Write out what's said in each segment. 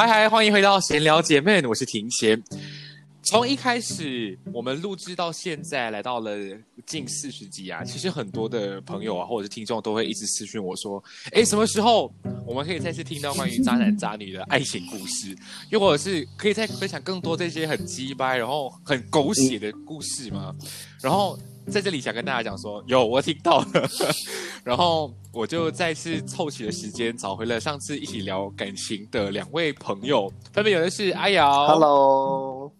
嗨嗨，欢迎回到闲聊姐妹，我是庭贤。从一开始我们录制到现在，来到了近四十集啊，其实很多的朋友啊，或者是听众都会一直私讯我说：“哎，什么时候我们可以再次听到关于渣男渣女的爱情故事？又或者是可以再分享更多这些很鸡掰，然后很狗血的故事吗？”然后。在这里想跟大家讲说，有我听到了，然后我就再次凑齐了时间，找回了上次一起聊感情的两位朋友，分别有的是阿瑶，Hello，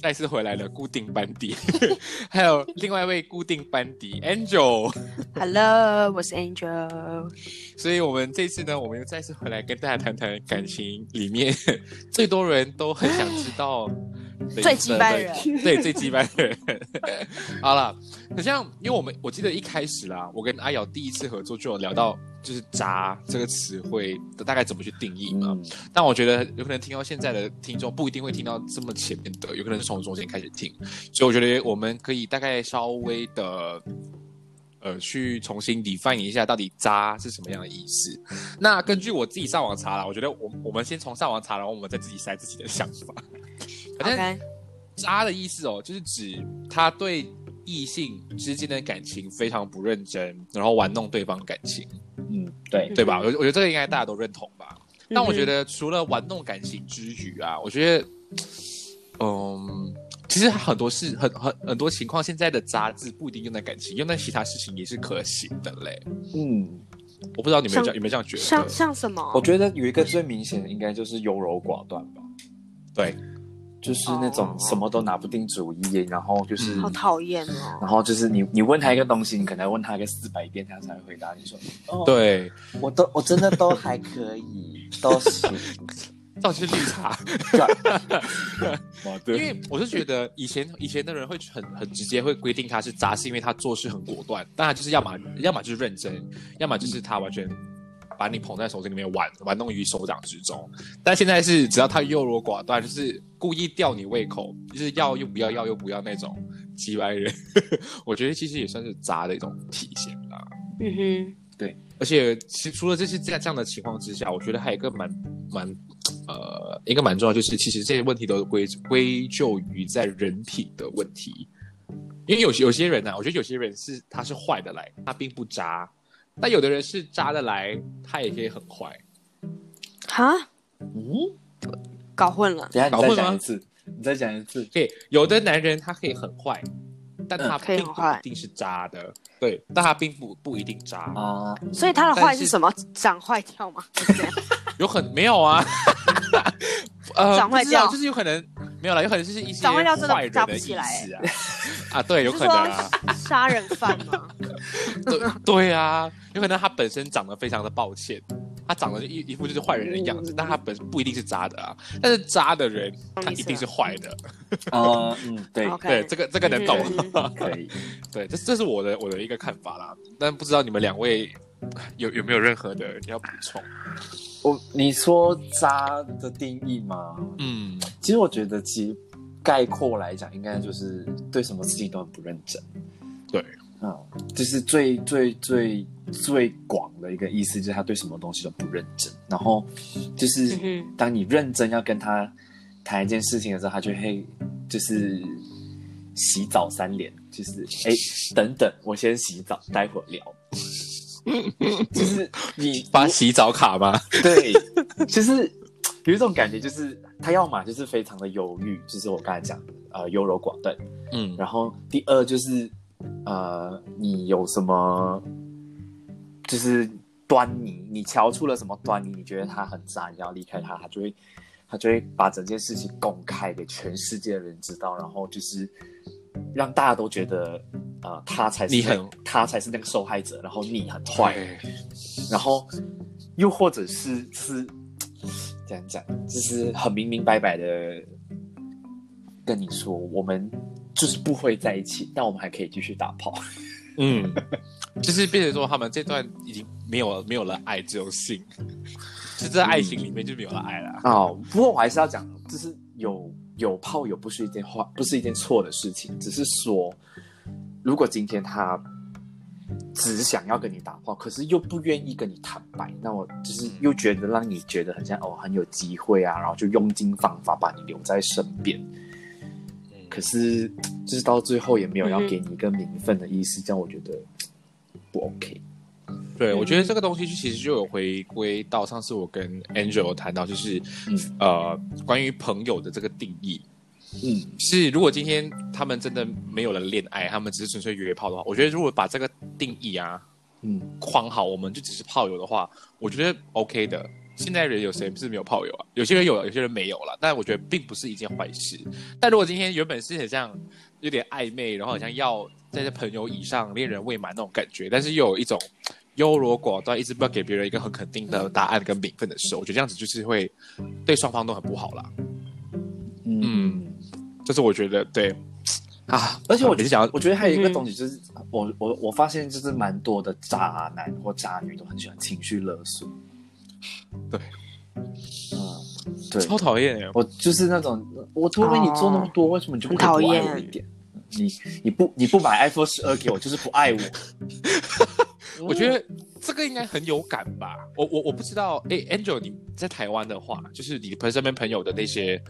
再次回来了固定班底，还有另外一位固定班底 Angel，Hello，我是 Angel，所以我们这次呢，我们又再次回来跟大家谈谈感情里面最多人都很想知道。最鸡掰人，对最鸡掰人。好了，好像因为我们我记得一开始啦，我跟阿瑶第一次合作就有聊到，就是“渣”这个词汇的大概怎么去定义嘛。但我觉得有可能听到现在的听众不一定会听到这么前面的，有可能是从中间开始听，所以我觉得我们可以大概稍微的呃去重新 define 一下到底“渣”是什么样的意思。那根据我自己上网查了，我觉得我我们先从上网查，然后我们再自己筛自己的想法。反正渣的意思哦，就是指他对异性之间的感情非常不认真，然后玩弄对方感情。嗯，对，对吧？我我觉得这个应该大家都认同吧。但我觉得除了玩弄感情之余啊，我觉得，嗯，其实很多事很很很多情况，现在的渣字不一定用在感情，用在其他事情也是可行的嘞。嗯，我不知道你们这样有没有这样觉得？像像什么？我觉得有一个最明显的，应该就是优柔寡断吧。对。就是那种什么都拿不定主意，然后就是好讨厌哦。然后就是你你问他一个东西，你可能问他个四百遍，他才会回答你说。对，我都我真的都还可以，都行。倒是绿茶。因为我是觉得以前以前的人会很很直接会规定他是渣，是因为他做事很果断。当然就是要么要么就是认真，要么就是他完全。把你捧在手心里面玩玩弄于手掌之中，但现在是只要他优柔寡断，就是故意吊你胃口，就是要又不要，要又不要那种鸡歪人，我觉得其实也算是渣的一种体现啦。嗯哼，对，而且其除了这些在这样的情况之下，我觉得还有一个蛮蛮呃一个蛮重要，就是其实这些问题都归归咎于在人品的问题，因为有些有些人呢，我觉得有些人是他是坏的来，他并不渣。但有的人是渣的来，他也可以很坏。哈？嗯？搞混了？等下再讲一次，你再讲一次。对，有的男人他可以很坏，但他并不一定是渣的。对，但他并不不一定渣啊。所以他的坏是什么？长坏掉吗？有很没有啊？呃，长坏掉就是有可能没有了，有可能就是一些坏人的意思啊。啊，对，有可能啊。杀人犯吗？对对啊，有可能他本身长得非常的抱歉，他长得一一副就是坏人的样子，但他本不一定是渣的啊。但是渣的人，他一定是坏的。哦，嗯，对对，这个这个能懂可以。对，这这是我的我的一个看法啦。但不知道你们两位有有没有任何的要补充？我你说渣的定义吗？嗯，其实我觉得，其实概括来讲，应该就是对什么事情都很不认真。对，嗯，就是最最最最广的一个意思，就是他对什么东西都不认真。然后就是当你认真要跟他谈一件事情的时候，他就会就是洗澡三连，就是哎等等，我先洗澡，待会儿聊。就是你发洗澡卡吗？对，就是有一种感觉，就是他要么就是非常的犹豫，就是我刚才讲的呃优柔寡断，嗯，然后第二就是呃你有什么就是端倪，你瞧出了什么端倪，你觉得他很渣，你要离开他，他就会他就会把整件事情公开给全世界的人知道，然后就是让大家都觉得呃他才是你很他才是那个受害者，然后你很坏。然后又或者是是这样讲，就是很明明白白的跟你说，我们就是不会在一起，但我们还可以继续打炮。嗯，就是变成说他们这段已经没有没有了爱，只有性，就在爱情里面就没有了爱了。哦，不过我还是要讲，就是有有炮友不是一件坏，不是一件错的事情，只是说，如果今天他只想要跟你打话，可是又不愿意跟你坦白，那我就是又觉得让你觉得很像哦很有机会啊，然后就用尽方法把你留在身边，可是就是到最后也没有要给你一个名分的意思，这样我觉得不 OK。对，我觉得这个东西其实就有回归到上次我跟 Angel 有谈到，就是、嗯呃关于朋友的这个定义。嗯是，如果今天他们真的没有了恋爱，他们只是纯粹约炮的话，我觉得如果把这个定义啊嗯框好，我们就只是炮友的话，我觉得 OK 的。现在人有谁不是没有炮友啊？有些人有，有些人没有了。但我觉得并不是一件坏事。但如果今天原本是很像有点暧昧，然后好像要在这朋友以上、恋人未满那种感觉，但是又有一种优柔寡断，一直不要给别人一个很肯定的答案跟名分的时候，我觉得这样子就是会对双方都很不好啦。嗯。这是我觉得对啊，而且我也是想要我觉得还有一个东西就是，我我我发现就是蛮多的渣男或渣女都很喜欢情绪勒索。对，嗯，对，超讨厌耶。我就是那种，我都为你做那么多，为什么你就不讨厌我一点？你你不你不买 iPhone 十二给我，就是不爱我。我觉得这个应该很有感吧。我我我不知道，哎，Angel，你在台湾的话，就是你朋身边朋友的那些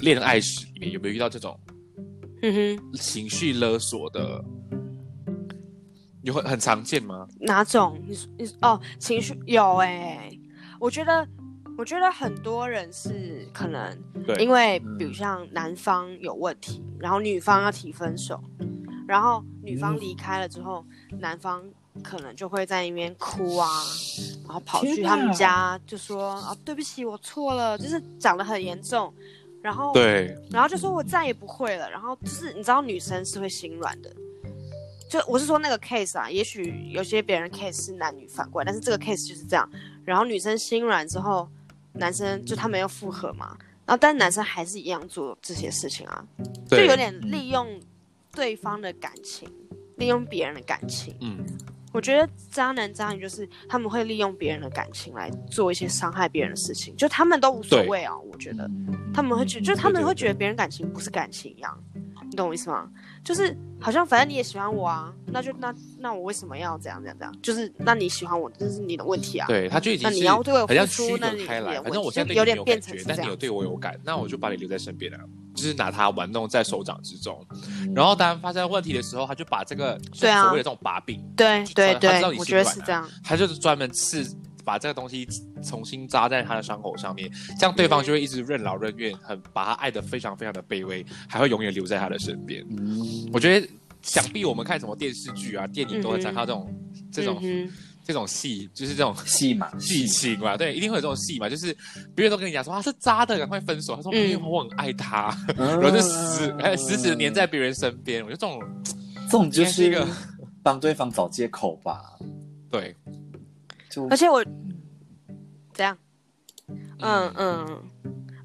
恋爱史里面，有没有遇到这种嗯哼，情绪勒索的？有很很常见吗？哪种？你说你哦，情绪有哎、我觉得，我觉得很多人是可能对，因为嗯比如像男方有问题，然后女方要提分手，然后女方嗯离开了之后，男方可能就会在那边哭啊，然后跑去他们家就说啊对不起我错了，就是讲的很严重，然后对，然后就说我再也不会了，然后就是你知道女生是会心软的，就我是说那个 case 啊，也许有些别人 case 是男女反过来，但是这个 case 就是这样，然后女生心软之后，男生就他们要复合嘛，然后但男生还是一样做这些事情啊，就对有点利用对方的感情，利用别人的感情。嗯，我觉得渣男渣女就是他们会利用别人的感情来做一些伤害别人的事情，就他们都无所谓啊，我觉得。他们会觉，就是他们会觉得别人感情不是感情一样，你懂我意思吗？就是好像反正你也喜欢我啊，那就那那我为什么要这样这样这样？就是那你喜欢我，这是你的问题啊。对，他就已经那你要对我付出区那你。反正我现在对你没就有点变成但你有对我有感，那我就把你留在身边了，就是拿他玩弄在手掌之中。嗯然后当发生问题的时候，他就把这个所谓的这种把柄，对对他知道你，对我觉得是这样。他就是专门刺把这个东西重新扎在他的伤口上面，这样对方就会一直任劳任怨，很把他爱得非常非常的卑微，还会永远留在他的身边。嗯我觉得，想必我们看什么电视剧啊、电影都会讲到这种、这种、嗯这种戏，就是这种戏嘛，戏情嘛，对，一定会有这种戏嘛，就是别人都跟你讲说他是渣的，赶快分手。他说嗯没有，我很爱他，嗯然后就死哎死死的黏在别人身边。我觉得这种这种就是应该是一个帮对方找借口吧。对，就而且我怎样，嗯嗯，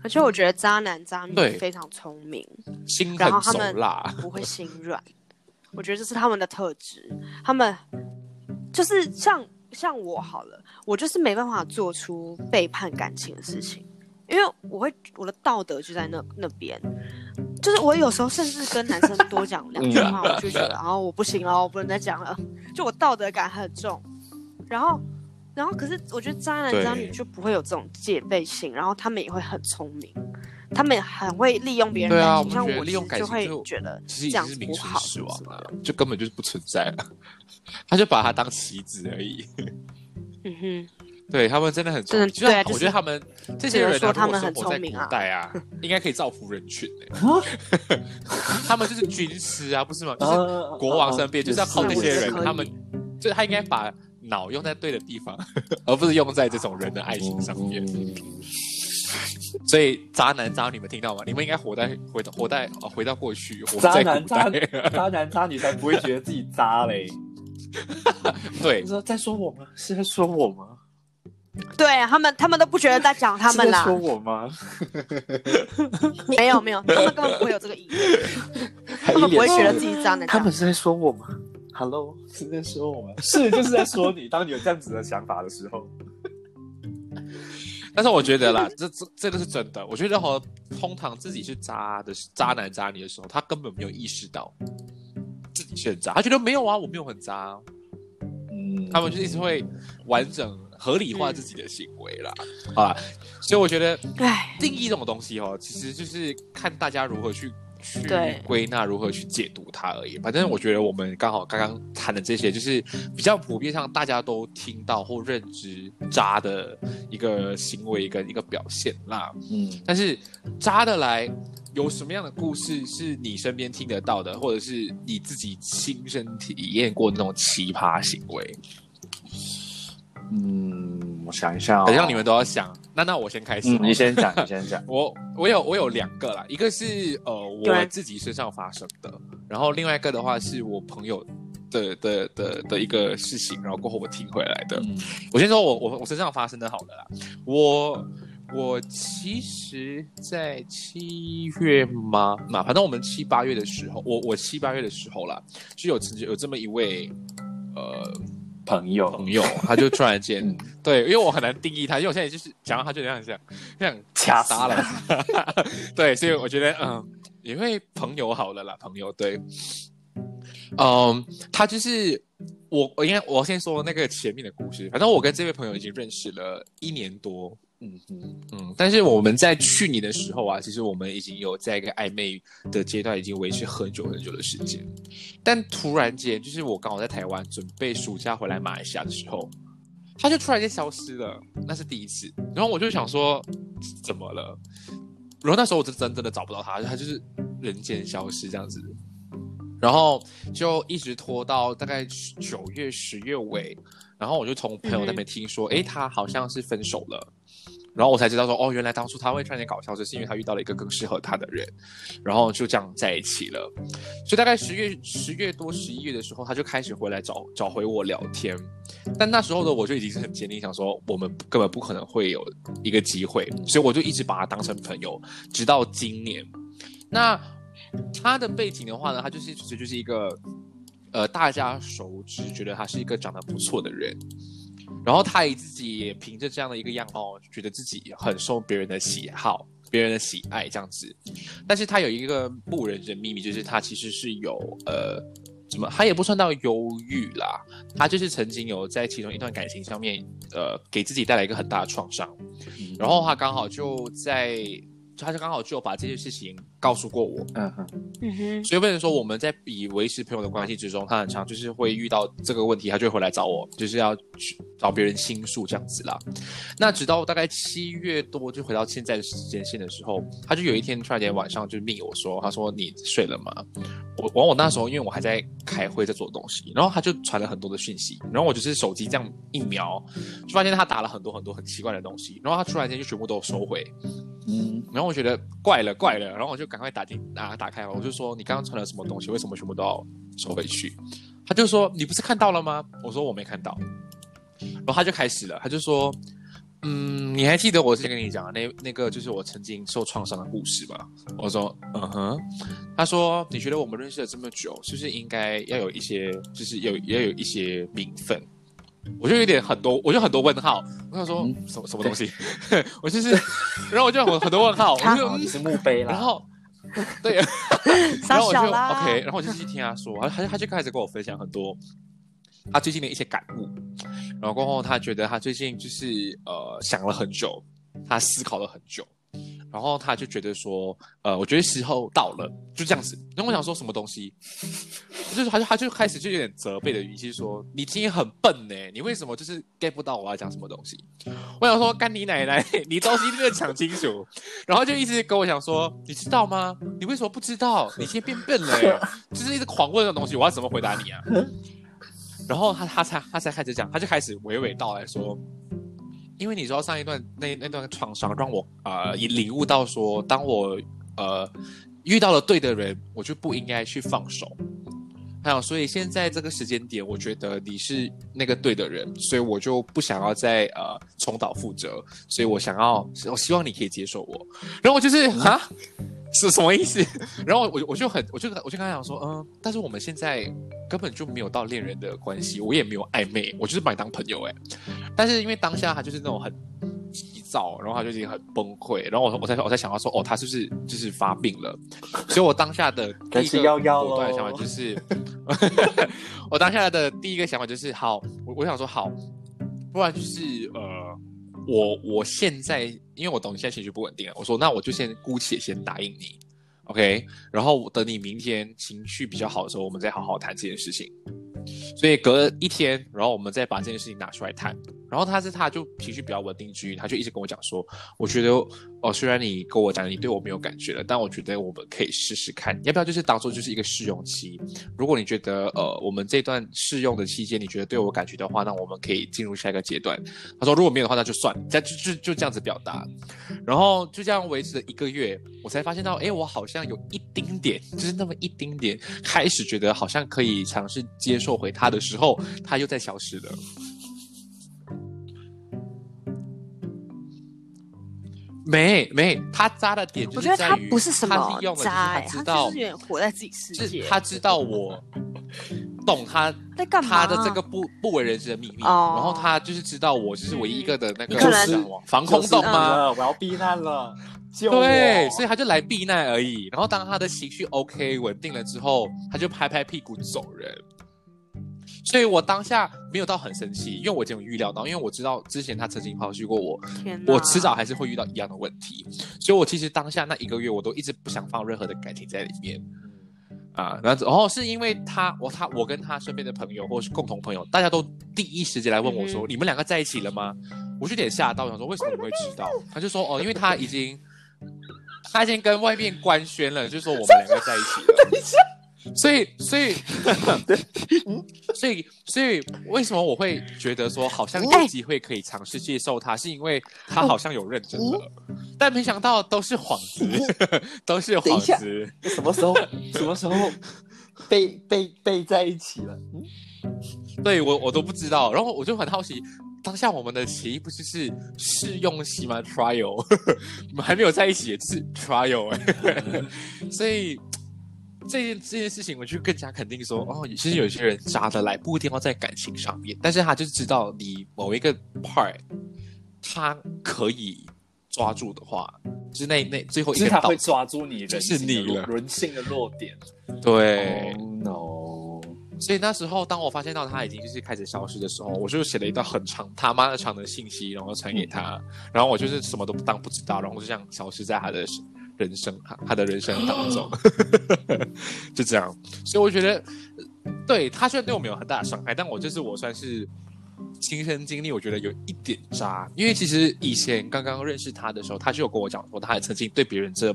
而且我觉得渣男渣女对。非常聪明，心然后狠手他们辣，不会心软，我觉得这是他们的特质。他们就是像像我好了，我就是没办法做出背叛感情的事情，因为我会我的道德就在那那边，就是我有时候甚至跟男生多讲两句话，我就觉得，然 后我不行了，我不能再讲了，就我道德感很重，然后。然后，可是我觉得渣男渣女就不会有这种戒备心，然后他们也会很聪明，他们很会利用别人感情，像我利用感情就会觉得这样不好，死亡了，就根本就是不存在了，他就把他当棋子而已。嗯哼，对他们真的很聪明，对啊，我觉得他们这些人说他们很聪明啊，代啊，应该可以造福人群 他们就是军师啊，不是吗？就是国王身边就是要靠那些人，他们就他应该把。脑用在对的地方，而不是用在这种人的爱情上面。所以渣男渣女们听到吗？你们应该活在回到活在哦回到过去，渣男渣女渣男渣女才不会觉得自己渣嘞。对，你说在说我吗？是在说我吗？对他们，他们都不觉得在讲他们啦。说我吗？没有没有，他们根本不会有这个意思，他们不会觉得自己渣男。他们是在说我吗？Hello，是在说我吗？是，就是在说你。当你有这样子的想法的时候，但是我觉得啦，这这这个是真的。我觉得和通常自己是渣的渣男渣女的时候，他根本没有意识到自己是很渣，他觉得没有啊，我没有很渣。嗯，他们就一直会完整合理化自己的行为啦。好啦，所以我觉得，哎，定义这种东西哦，其实就是看大家如何去。去归纳如何去解读它而已。反正我觉得我们刚好刚刚谈的这些，就是比较普遍上大家都听到或认知渣的一个行为跟一个表现啦。嗯，但是渣的来有什么样的故事是你身边听得到的，或者是你自己亲身体验过那种奇葩行为？嗯，我想一下，好像你们都要想。那那我先开始，你先讲，你先讲。我我有我有两个啦，一个是呃我自己身上发生的，然后另外一个的话是我朋友的的的的一个事情，然后过后我听回来的。我先说我我我身上发生的好的啦，我我其实，在七月吗？嘛，反正我们七八月的时候，我我七八月的时候啦，就有曾经有这么一位呃。朋友，朋友，他就突然间，对，因为我很难定义他，因为我现在就是讲到他就这样这样，这样掐杀了，对，所以我觉得，嗯，因为朋友好了啦，朋友，对，嗯，他就是我，我应该我先说那个前面的故事，反正我跟这位朋友已经认识了一年多。嗯嗯嗯，但是我们在去年的时候啊，其实我们已经有在一个暧昧的阶段，已经维持很久很久的时间。但突然间，就是我刚好在台湾准备暑假回来马来西亚的时候，他就突然间消失了，那是第一次。然后我就想说，怎么了？然后那时候我就真真的找不到他，他就是人间消失这样子。然后就一直拖到大概九月十月尾，然后我就从朋友那边听说，哎，他好像是分手了。然后我才知道说，哦，原来当初他会突然间搞笑，就是因为他遇到了一个更适合他的人，然后就这样在一起了。所以大概十月十月多十一月的时候，他就开始回来找找回我聊天。但那时候的我就已经是很坚定，想说我们根本不可能会有一个机会，所以我就一直把他当成朋友，直到今年。那他的背景的话呢，他就是其实就是一个呃大家熟知，觉得他是一个长得不错的人。然后他也自己也凭着这样的一个样貌，觉得自己很受别人的喜好、别人的喜爱这样子。但是他有一个不人知的秘密，就是他其实是有呃，怎么他也不算到忧郁啦，他就是曾经有在其中一段感情上面，呃，给自己带来一个很大的创伤。然后他刚好就在。他就刚好就把这件事情告诉过我，嗯哼，嗯哼，所以变成说我们在以维持朋友的关系之中，他很常就是会遇到这个问题，他就会回来找我，就是要去找别人倾诉这样子啦。那直到大概七月多，就回到现在的时间线的时候，他就有一天突然间晚上就密我说，他说你睡了吗？我完我那时候因为我还在开会在做东西，然后他就传了很多的讯息，然后我就是手机这样一瞄，就发现他打了很多很多很奇怪的东西，然后他突然间就全部都收回。嗯，然后我觉得怪了怪了，然后我就赶快打进啊打开了，我就说你刚刚传了什么东西？为什么全部都要收回去？他就说你不是看到了吗？我说我没看到，然后他就开始了，他就说，嗯，你还记得我之前跟你讲的那那个就是我曾经受创伤的故事吧？我说嗯哼，他说你觉得我们认识了这么久，是不是应该要有一些就是有要有一些名分？我就有点很多，我就很多问号。我想说嗯什么什么东西？我就是，然后我就很很多问号，我就是墓碑啦。然后 对，然后我就 OK，然后我就继续听他说，他他他就开始跟我分享很多他最近的一些感悟，然后过后他觉得他最近就是呃想了很久，他思考了很久，然后他就觉得说，呃，我觉得时候到了，就这样子。然后我想说什么东西，就是他就他就开始就有点责备的语气说，你今天很笨呢，你为什么就是 get 不到我要讲什么东西？我想说干你奶奶，你东西一定要讲清楚，然后就一直跟我讲说，你知道吗？你为什么不知道？你今天变笨了耶，就是一直狂问的东西，我要怎么回答你啊？然后他他才他才开始讲，他就开始娓娓道来说，因为你知道上一段那那段创伤让我呃也领悟到说，当我呃遇到了对的人，我就不应该去放手。还有，所以现在这个时间点，我觉得你是那个对的人，所以我就不想要再呃重蹈覆辙，所以我想要，我希望你可以接受我。然后我就是啊，是什么意思？然后我我就很，我就我就跟他讲说，嗯，但是我们现在根本就没有到恋人的关系，我也没有暧昧，我就是把你当朋友哎。但是因为当下他就是那种很急躁，然后他就已经很崩溃，然后我我才我才想到说，哦，他是不是就是发病了？所以我当下的第该一个果断的想法就是，我当下的第一个想法就是，好，我我想说好，不然就是呃，我我现在因为我懂你现在情绪不稳定了，我说那我就先姑且先答应你，OK，然后等你明天情绪比较好的时候，我们再好好谈这件事情。所以隔一天，然后我们再把这件事情拿出来谈。然后他是他就情绪比较稳定之余，他就一直跟我讲说，我觉得哦，虽然你跟我讲你对我没有感觉了，但我觉得我们可以试试看，要不要就是当做就是一个试用期。如果你觉得呃我们这段试用的期间你觉得对我感觉的话，那我们可以进入下一个阶段。他说如果没有的话，那就算了，就就就这样子表达。然后就这样维持了一个月，我才发现到，哎，我好像有一丁点，就是那么一丁点，开始觉得好像可以尝试接受回他的时候，他又在消失了。没没，他渣的点就我觉得他是在于不是什他么利用了，渣、欸，他就是他知道就是活在自己世界。是他知道我懂他在干嘛？他的这个不不为人知的秘密，哦然后他就是知道我就是唯一一个的那个防空洞吗？了，我要避难了！对，所以他就来避难而已。然后当他的情绪 OK 稳定了之后，他就拍拍屁股走人。所以我当下没有到很生气，因为我已经有预料到，因为我知道之前他曾经抛弃过我，我迟早还是会遇到一样的问题。所以我其实当下那一个月，我都一直不想放任何的感情在里面。啊，然后然后是因为他，我他我跟他身边的朋友或是共同朋友，大家都第一时间来问我说：“嗯你们两个在一起了吗？”我就有点吓到，想说为什么你会知道？他就说：“哦，因为他已经他已经跟外面官宣了，就说我们两个在一起了。”所以，所以，所以，所以，为什么我会觉得说好像有机会可以尝试接受他，是因为他好像有认真了，但没想到都是幌子，都是等一下幌子。什么时候什么时候被被被在一起了？嗯。对我我都不知道，然后我就很好奇，当下我们的协议不是是试用期吗？trial，我们还没有在一起，就是 trial 哎、所以这件这件事情，我就更加肯定说，哦，其实有些人渣的来，不一定要在感情上面，但是他就是知道你某一个 part，他可以抓住的话，就是那那最后一个他会，抓住你人就是性的弱你了人性的弱点。对。Oh no！所以那时候，当我发现到他已经就是开始消失的时候，我就写了一段很长他妈的长的信息，然后传给他，然后我就是什么都不当不知道，然后就这样消失在他的人生他他的人生当中，就这样。所以我觉得，对他虽然对我没有很大的伤害，但我就是我算是亲身经历，我觉得有一点渣。因为其实以前刚刚认识他的时候，他就有跟我讲说，他也曾经对别人这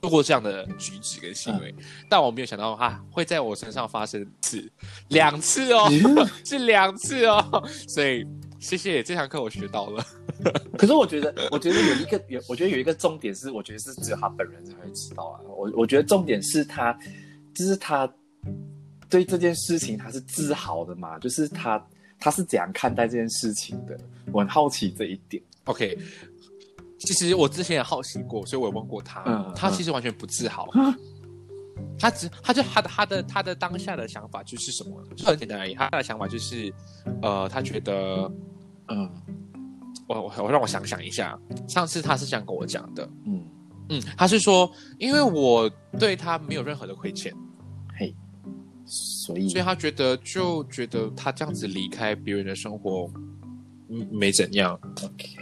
做过这样的举止跟行为，但我没有想到他会在我身上发生一次、两次哦，是两次哦。所以谢谢这堂课，我学到了。可是我觉得，我觉得有一个有，我觉得有一个重点是，我觉得是只有他本人才会知道啊。我我觉得重点是他，就是他对这件事情他是自豪的嘛，就是他他是怎样看待这件事情的，我很好奇这一点。OK，其实我之前也好奇过，所以我有问过他，嗯他其实完全不自豪。他只他就他的他的他的当下的想法就是什么？就很简单而已。他的想法就是，呃，他觉得，嗯我我我让我想想一下，上次他是这样跟我讲的，嗯，嗯，他是说，因为我对他没有任何的亏欠，嘿，所以所以他觉得就觉得他这样子离开别人的生活，嗯，没怎样，OK，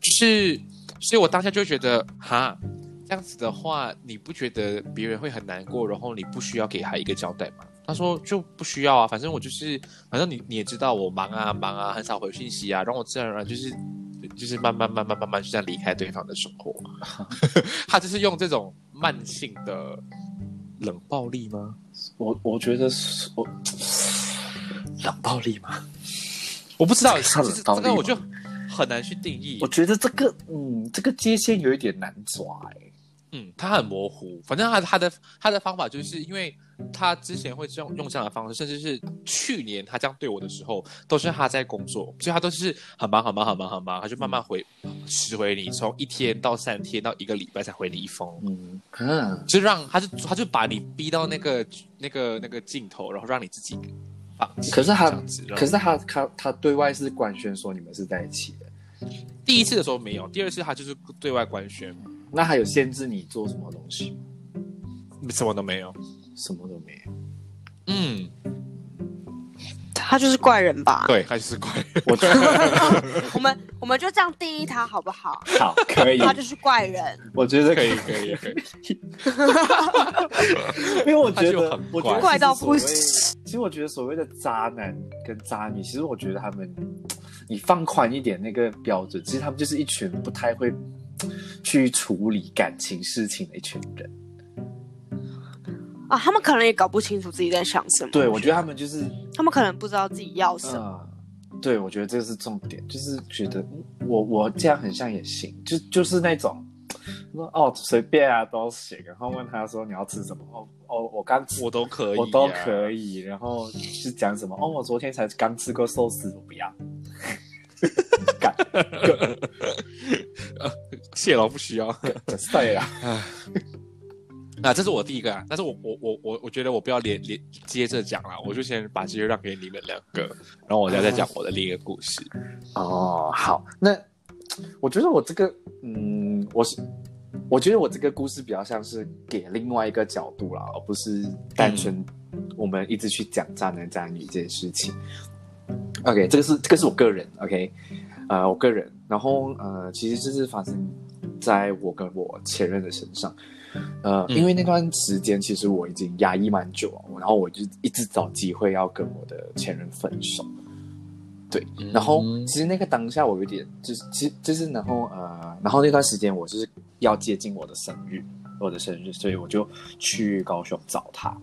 就是，所以我当下就觉得，哈，这样子的话，你不觉得别人会很难过，然后你不需要给他一个交代吗？他说就不需要啊，反正我就是，反正你你也知道我忙啊忙啊，很少回信息啊，让我自然而然就是就是慢慢慢慢慢慢就这样离开对方的生活。他就是用这种慢性的冷暴力吗？我我觉得是我 冷暴力嘛，我不知道，算其实冷暴力这个我就很难去定义我。觉得这个嗯，这个界限有一点难抓哎、嗯，他很模糊。反正他他的他的方法就是因为他之前会这样用这样的方式，甚至是去年他这样对我的时候，都是他在工作，所以他都是很忙很忙很忙很忙，他就慢慢回迟回你，从一天到三天到一个礼拜才回你一封。嗯嗯，就让他就他就把你逼到那个那个那个尽头，然后让你自己放弃。可是他可是他他他对外是官宣说你们是在一起的，第一次的时候没有，第二次他就是对外官宣，那还有限制你做什么东西吗？什么都没有。什么都没有。嗯，他就是怪人吧？对，他就是怪人。我觉得 我们我们就这样定义他好不好？好可以，他就是怪人。我觉得可以，可以，可以。因为我觉得很怪我觉得怪到不其实所谓其实我觉得所谓的渣男跟渣女，其实我觉得他们，你放宽一点那个标准，其实他们就是一群不太会去处理感情事情的一群人。啊，他们可能也搞不清楚自己在想什么。对，我觉得他们就是，他们可能不知道自己要什么。嗯，对，我觉得这是重点，就是觉得嗯我我这样很像也行，就就是那种。说哦随便啊都行，然后问他说你要吃什么？哦哦我刚吃我都可以、啊，我都可以，然后是讲什么？哦，我昨天才刚吃过寿司，我不要。干，谢老不需要。对啊，啊，这是我第一个啊，但是我我我我我觉得我不要连连接着讲了，我就先把机会让给你们两个，然后我再再讲我的另一个故事。哦，好，那我觉得我这个，嗯，我是，我觉得我这个故事比较像是给另外一个角度啦，而不是单纯我们一直去讲渣男渣女这件事情。OK，这个是这个是我个人，OK，呃，我个人，然后呃，其实这是发生在我跟我前任的身上。呃，嗯因为那段时间其实我已经压抑蛮久了，然后我就一直找机会要跟我的前任分手。对，然后嗯其实那个当下我有点就是，其实就是然后呃，然后那段时间我就是要接近我的生日，我的生日，所以我就去高雄找他。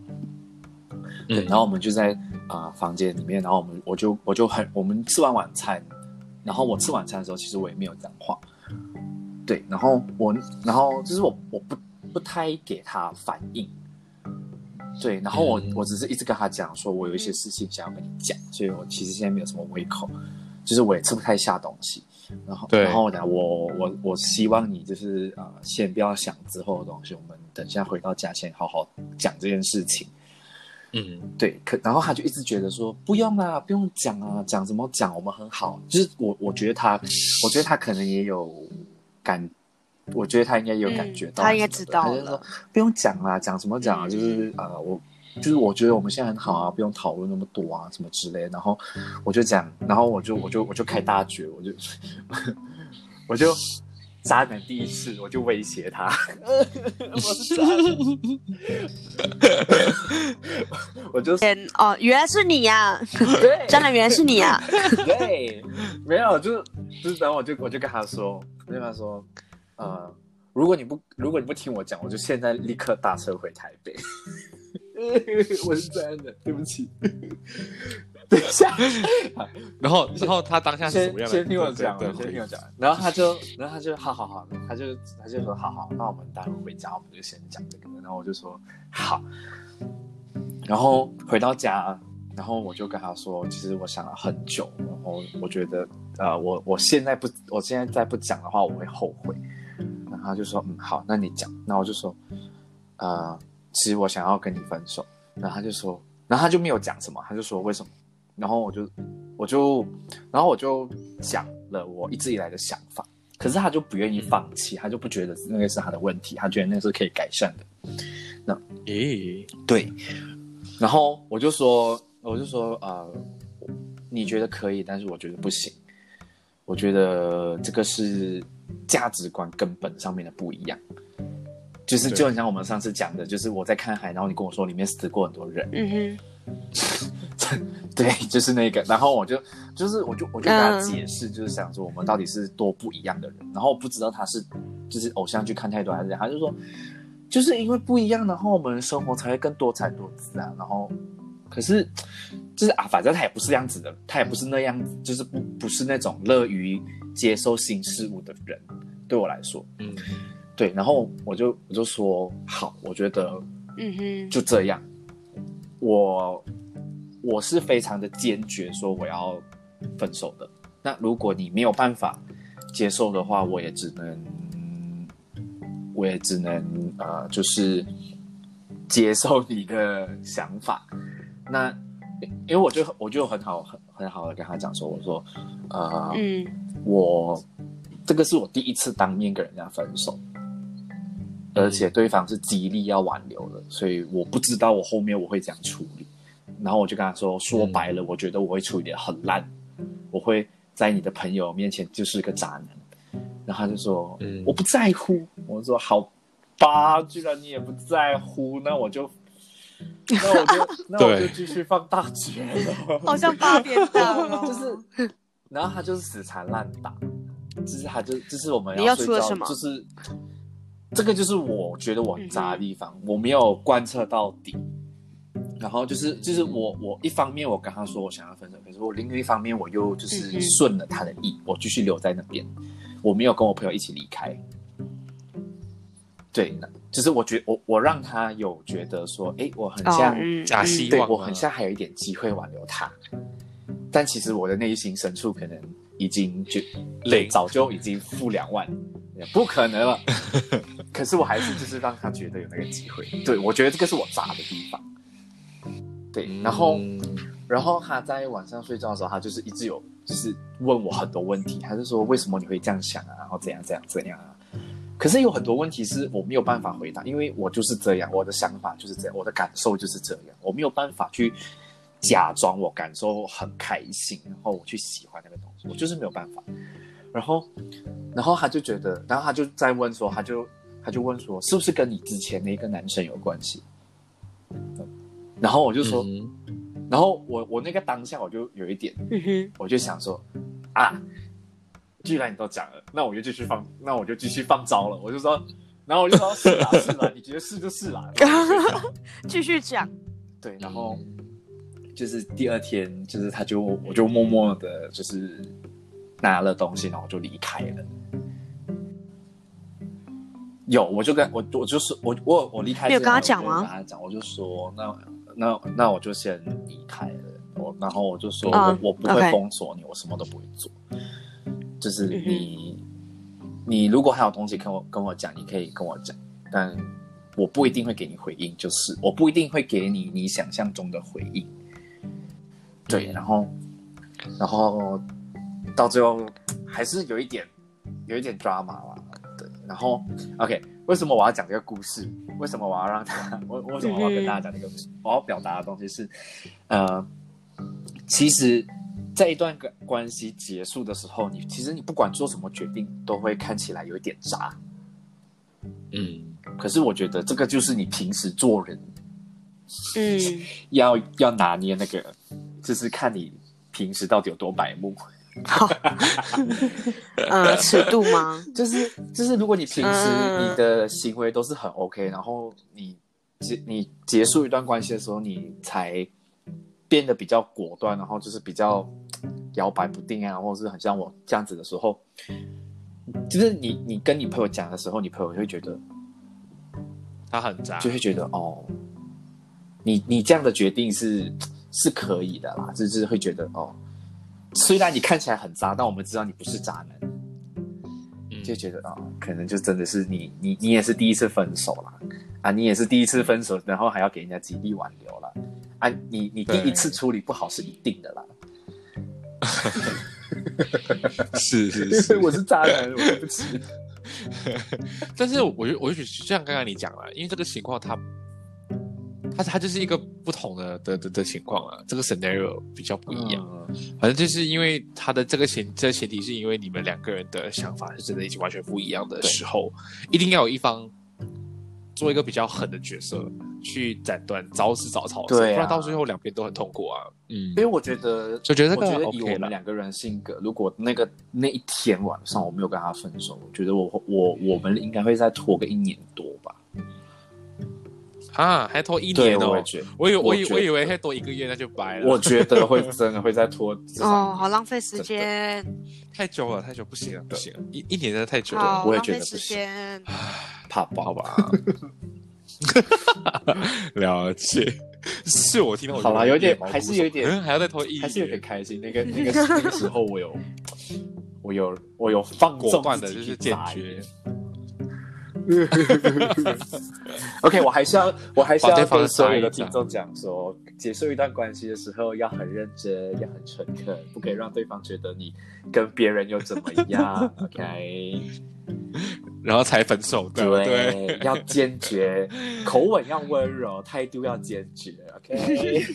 对，嗯然后我们就在啊、呃房间里面，然后我们我就我就很我们吃完晚餐，然后我吃晚餐的时候，其实我也没有讲话。对，然后我然后就是我我不不太给他反应。对，然后我、嗯我只是一直跟他讲说，我有一些事情想要跟你讲，所以我其实现在没有什么胃口，就是我也吃不太下东西。然后，对然后呢，我我我希望你就是呃，先不要想之后的东西，我们等一下回到家先好好讲这件事情。嗯对，可然后他就一直觉得说不用啦，不用讲啊，讲什么讲，我们很好。就是我我觉得他，我觉得他可能也有感，我觉得他应该也有感觉到、嗯他应该知道他就说。不用讲啦，讲什么讲啊？嗯就是呃，我就是我觉得我们现在很好啊，不用讨论那么多啊，什么之类。然后我就讲，然后我就我就我就开大绝，我就 我就渣男第一次，我就威胁他，我是渣男，我就天哦，原来是你呀、对。真的原来是你呀、对，没有，就是就是，然后我就我就跟他说，我就跟他说，呃，如果你不如果你不听我讲，我就现在立刻打车回台北。我是真的，对不起。等一下，然后然后他当下是什么样的？先先听我讲，对先听我讲。然后他就，然后他就，好好好，他就他就说，好好，那我们待会回家，我们就先讲这个。然后我就说好。然后回到家，然后我就跟他说，其实我想了很久，然后我觉得，呃，我我现在不，我现在再不讲的话，我会后悔。然后他就说嗯好，那你讲，那我就说呃，其实我想要跟你分手，然后他就说，然后他就没有讲什么，他就说为什么，然后我就我就然后我就讲了我一直以来的想法，可是他就不愿意放弃，他就不觉得那个是他的问题，他觉得那个是可以改善的。那诶，对，然后我就说，我就说，呃，你觉得可以，但是我觉得不行。我觉得这个是价值观根本上面的不一样，就是就很像我们上次讲的，就是我在看海，然后你跟我说里面死过很多人，嗯 对，就是那个，然后我就就是我就我就跟他嗯。解释，就是想说我们到底是多不一样的人，然后我不知道他是就是偶像剧看太多还是怎样，他就说就是因为不一样，然后我们生活才会更多彩多姿啊，然后可是就是啊，反正他也不是这样子的，他也不是那样子，就是不不是那种乐于接受新事物的人，对我来说，嗯，对，然后我就我就说好，我觉得，嗯哼，就这样，我我是非常的坚决说我要分手的。那如果你没有办法接受的话，我也只能，我也只能呃，就是接受你的想法。那因为我就我就很好很很好的跟他讲说，我说呃，嗯我这个是我第一次当面跟人家分手，而且对方是极力要挽留的，所以我不知道我后面我会怎样处理。然后我就跟他说，说白了，我觉得我会处理的很烂，我会在你的朋友面前就是个渣男。然后他就说，嗯我不在乎。我说好吧，既然你也不在乎，那我就。那我就 那我就对继续放大绝了。好像八点档哦，就是，然后他就是死缠烂打，就是他就就是我们你要睡觉，出了什么就是这个就是我觉得我很渣的地方，我没有贯彻到底。然后就是就是我我一方面我跟他说我想要分手，可是我另一方面我又就嗯是哼顺了他的意，我继续留在那边，我没有跟我朋友一起离开。对，那就是我觉我我让他有觉得说，哎，我很哦像嗯假希望我很像还有一点机会挽留他，但其实我的内心深处可能已经就累早就已经负两万，不可能了。可是我还是就是让他觉得有那个机会。对我觉得这个是我渣的地方。对，然后、嗯然后他在晚上睡觉的时候，他就是一直有就是问我很多问题，他就说为什么你会这样想啊，然后怎样怎样怎样啊。可是有很多问题是我没有办法回答，因为我就是这样，我的想法就是这样，我的感受就是这样，我没有办法去假装我感受很开心，然后我去喜欢那个东西，我就是没有办法。然后，然后他就觉得，然后他就在问说，他就他就问说，是不是跟你之前那个男生有关系？然后我就说，嗯然后我我那个当下我就有一点，我就想说，啊，既然你都讲了，那我就继续放，那我就继续放招了。我就说，然后我就说，是啦是啦，你觉得是就 是啦。继续讲，对，然后就是第二天，就是他就我就默默的，就是拿了东西，然后我就离开了。有，我就跟我我就是我我我离开你有跟他讲吗我跟他讲，我就说那那那我就先离开了。我然后我就说、嗯我我不会封锁你，我什么都不会做。就是嗯你、你如果还有东西跟我跟我讲，你可以跟我讲，但我不一定会给你回应，就是我不一定会给你你想象中的回应。对，然后然后到最后还是有一点有一点 drama 啦。对，然后 OK，为什么我要讲这个故事？为什么我要让他？我为什么我要跟大家讲这个故事？我要表达的东西是，呃，其实，在一段关关系结束的时候，你其实你不管做什么决定，都会看起来有一点渣。嗯，可是我觉得这个就是你平时做人嗯，要要拿捏那个，就是看你平时到底有多白目。好，呃，尺度吗？就是就是，如果你平时嗯。你的行为都是很 OK，然后你结你结束一段关系的时候，你才变得比较果断，然后就是比较摇摆不定啊，或者是很像我这样子的时候，就是你你跟你朋友讲的时候，你朋友会觉得他很渣，就会觉得哦，你你这样的决定是是可以的啦，就是会觉得哦，虽然你看起来很渣，但我们知道你不是渣男。嗯就觉得啊、可能就真的是你你你也是第一次分手啦，啊，你也是第一次分手，然后还要给人家极力挽留啦，啊，你你第一次处理不好是一定的啦。是是是 我是渣男，我对不起。但是我就我就觉得，就像刚刚你讲了，因为这个情况它，它它就是一个不同的的的的情况啊，这个 scenario 比较不一样。嗯反正就是因为他的这个前这个前提是因为你们两个人的想法是真的已经完全不一样的时候，一定要有一方做一个比较狠的角色去斩断早死早超生，对啊不然到最后两边都很痛苦啊。嗯因，为我觉得，就觉得这个我觉得以我们两个人性格，如果那个那一天晚上我没有跟他分手，我觉得我我我们应该会再拖个一年多吧。啊，还拖一，年哦我也。觉得，我以我以我以为还多一个月那就白了，我觉得会真的会再拖 哦，好浪费时间，太久了，太久不行了，不行了，一一年真的太久了，我也觉得不行间。怕爆好。吧？了解，是我听到我好啦有点还是有点还要再拖一年，还是有点开心。那个那个那个时候，我有我有我有放纵的就是坚决。OK，我还是要我还是要对方跟所有的听众讲说，结束一段关系的时候要很认真，要很诚恳，不可以让对方觉得你跟别人又怎么样。OK，然后才分手的，对，对，要坚决，口吻要温柔，态度要坚决。OK，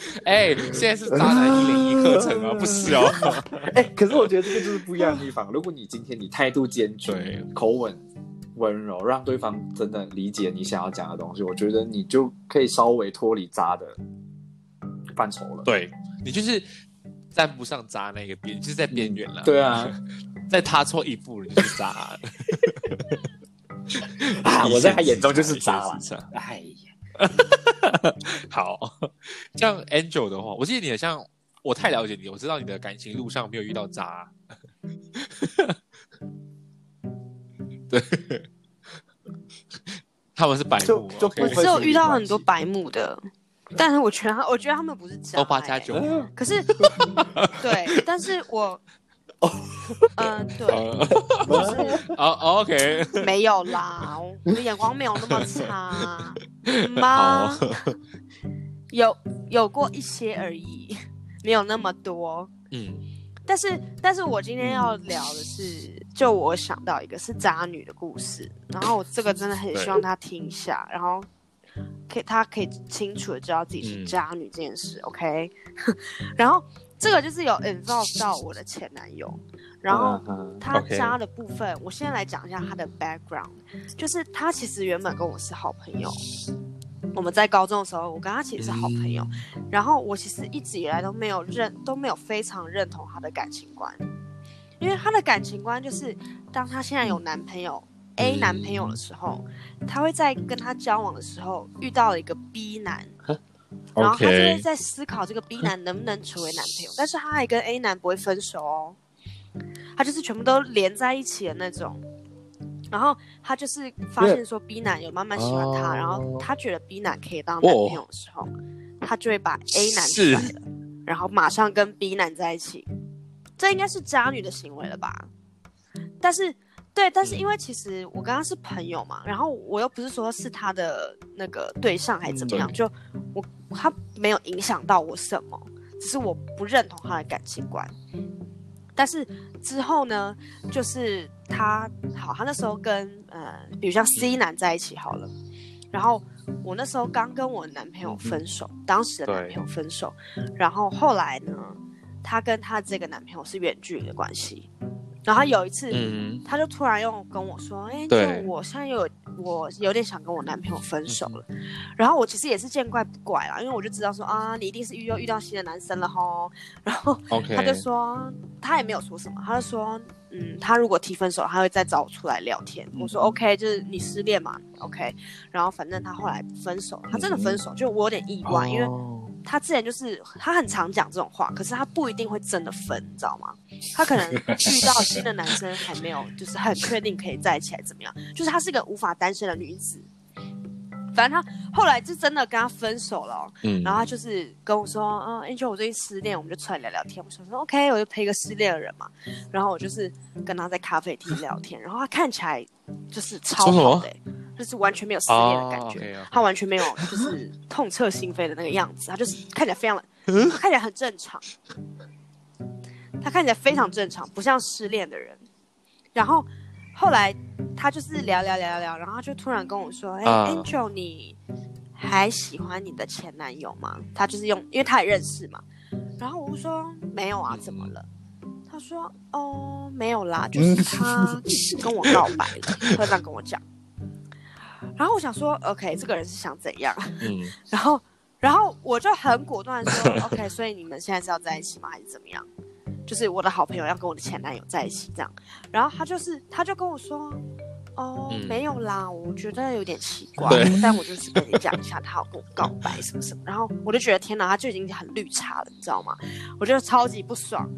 哎，现在是渣男一零一课程啊，不是哦，哎、可是我觉得这个就是不一样的地方。如果你今天你态度坚决，口吻温柔，让对方真的理解你想要讲的东西，我觉得你就可以稍微脱离渣的范畴了。对你就是站不上渣那个边，就是在边缘了，对啊，再踏错一步你就是渣，啊，我在他眼中就是渣了。哎呀，好，像 Angel 的话，我记得你好像我太了解你，我知道你的感情路上没有遇到渣。对，他们是白就目，就我只有遇到很多白目的，但是我觉得他，我觉得他们不是渣、都八加九欸。可是，对，但是我，嗯、对，是哦哦，OK，没有啦，我的眼光没有那么差。吗？有有过一些而已，没有那么多。嗯，但是，但是我今天要聊的是，就我想到一个是渣女的故事，然后我这个真的很希望他听一下，然后可以他可以清楚的知道自己是嗯。渣女这件事、o k 然后这个就是有 involve 到我的前男友，然后嗯他渣的部分我先来讲一下他的 background，就是他其实原本跟我是好朋友。我们在高中的时候，我跟他其实是好朋友，然后我其实一直以来都没有认都没有非常认同他的感情观，因为他的感情观就是，当他现在有男朋友 A 男朋友的时候，他会在跟他交往的时候遇到了一个 B 男，然后他就是在思考这个 B 男能不能成为男朋友，但是他还跟 A 男不会分手哦，他就是全部都连在一起的那种。然后他就是发现说 B 男有慢慢喜欢他，哦然后他觉得 B 男可以当男朋友的时候，他就会把 A 男甩了，然后马上跟 B 男在一起。这应该是渣女的行为了吧？但是，对，但是因为其实我跟他是朋友嘛，然后我又不是说是他的那个对象还怎么样，就我他没有影响到我什么，只是我不认同他的感情观。但是之后呢，就是他好，他那时候跟呃，比如像 C 男在一起好了，然后我那时候刚跟我男朋友分手，当时的男朋友分手，然后后来呢，他跟他这个男朋友是远距离的关系，然后他有一次，嗯，他就突然又跟我说：“哎、对就我现在有我有点想跟我男朋友分手了。然后我其实也是见怪不怪啦，因为我就知道说啊，你一定是遇到遇到新的男生了吼。然后他就说，他也没有说什么，他就说，嗯，他如果提分手，他会再找我出来聊天。我说 OK，就是你失恋嘛，OK。然后反正他后来分手，他真的分手，就我有点意外，因为哦他之前就是他很常讲这种话，可是他不一定会真的分，你知道吗？他可能遇到新的男生还没有，就是很确定可以在一起，还怎么样？就是她是个无法单身的女子。反正他后来就真的跟他分手了哦、嗯，然后他就是跟我说，嗯，Angel，我最近失恋，我们就出来聊聊天。我想说，OK，我就陪一个失恋的人嘛。然后我就是跟他在咖啡厅聊天，然后他看起来就是超好的欸、就是完全没有失恋的感觉。他完全没有就是痛彻心扉的那个样子，他就是看起来非常的，看起来很正常，他看起来非常正常，不像失恋的人。然后后来他就是聊聊聊聊聊，然后他就突然跟我说：“哎、啊 a n g e l 你还喜欢你的前男友吗？”他就是用，因为他也认识嘛。然后我就说：“没有啊，怎么了？”他说：“哦，没有啦，就是他跟我告白了，他就这样跟我讲。”然后我想说，OK，这个人是想怎样？嗯，然后，然后我就很果断地说，OK，所以你们现在是要在一起吗？还是怎么样？就是我的好朋友要跟我的前男友在一起这样。然后他就是，他就跟我说，哦，嗯没有啦，我觉得有点奇怪，但我就是跟你讲一下，他要跟我告白什么什么。然后我就觉得天哪，他就已经很绿茶了，你知道吗？我觉得超级不爽。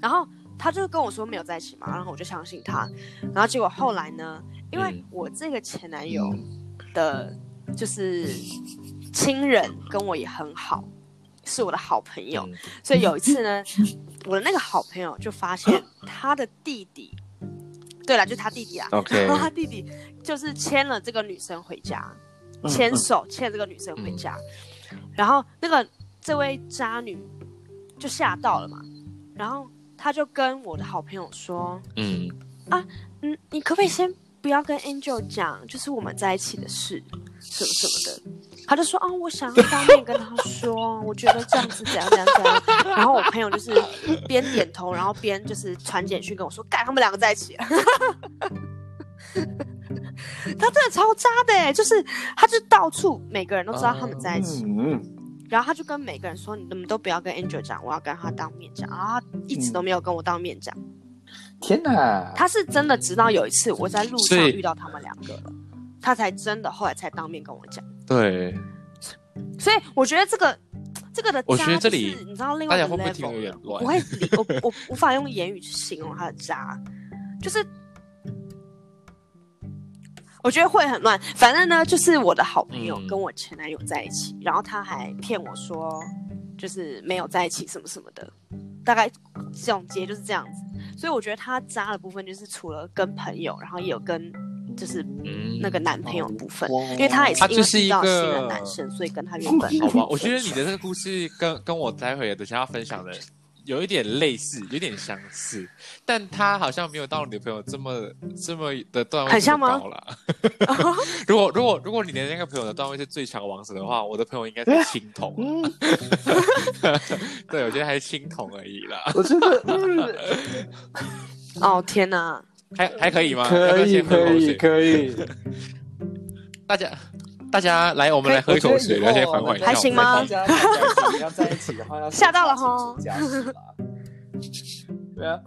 然后他就跟我说没有在一起嘛，然后我就相信他。然后结果后来呢，因为嗯我这个前男友的，就是亲人跟我也很好，是我的好朋友。嗯所以有一次呢，我的那个好朋友就发现他的弟弟，对了，就他弟弟啊然后他弟弟就是牵了这个女生回家，嗯牵手牵这个女生回家，然后那个这位渣女就吓到了嘛，然后他就跟我的好朋友说，嗯啊，嗯，你可不可以先不要跟 Angel 讲，就是我们在一起的事，什么什么的。他就说，啊，我想要当面跟他说，我觉得这样子怎样怎样怎样。然后我朋友就是边点头，然后边就是传简讯跟我说，干，他们两个在一起了。他真的超渣的哎，就是他就到处每个人都知道他们在一起，嗯，然后他就跟每个人说，你们都不要跟 Angel 讲，我要跟他当面讲。然后他一直都没有跟我当面讲。天哪，他是真的直到有一次我在路上遇到他们两个了，他才真的后来才当面跟我讲。对，所以我觉得这个这个的渣，我觉得这里就是你知道另外一个家会不有点乱我会我我无法用言语去形容他的渣，就是我觉得会很乱。反正呢，就是我的好朋友嗯。跟我前男友在一起，然后他还骗我说就是没有在一起什么什么的，大概总结就是这样子。所以我觉得他渣的部分就是除了跟朋友，然后也有跟就是嗯，那个男朋友的部分，哇因为他也是因为他就是一遇到新的男生，所以跟他原本好吧，我觉得你的这个故事跟跟我待会等下要分享的有一点类似，有点相似，但他好像没有到你的朋友这么这么的段位这很像吗么高啦。如果如果如果你的那个朋友的段位是最强王者的话，我的朋友应该是青铜。嗯，对，我觉得还是青铜而已啦，我觉得嗯 哦天哪，还还可以吗？可以可以？可以，大家大家来，我们来喝一口水，我觉得以后然后先缓缓一下。还行吗大家要在一起的话，要吓到了吼家事啦对啊，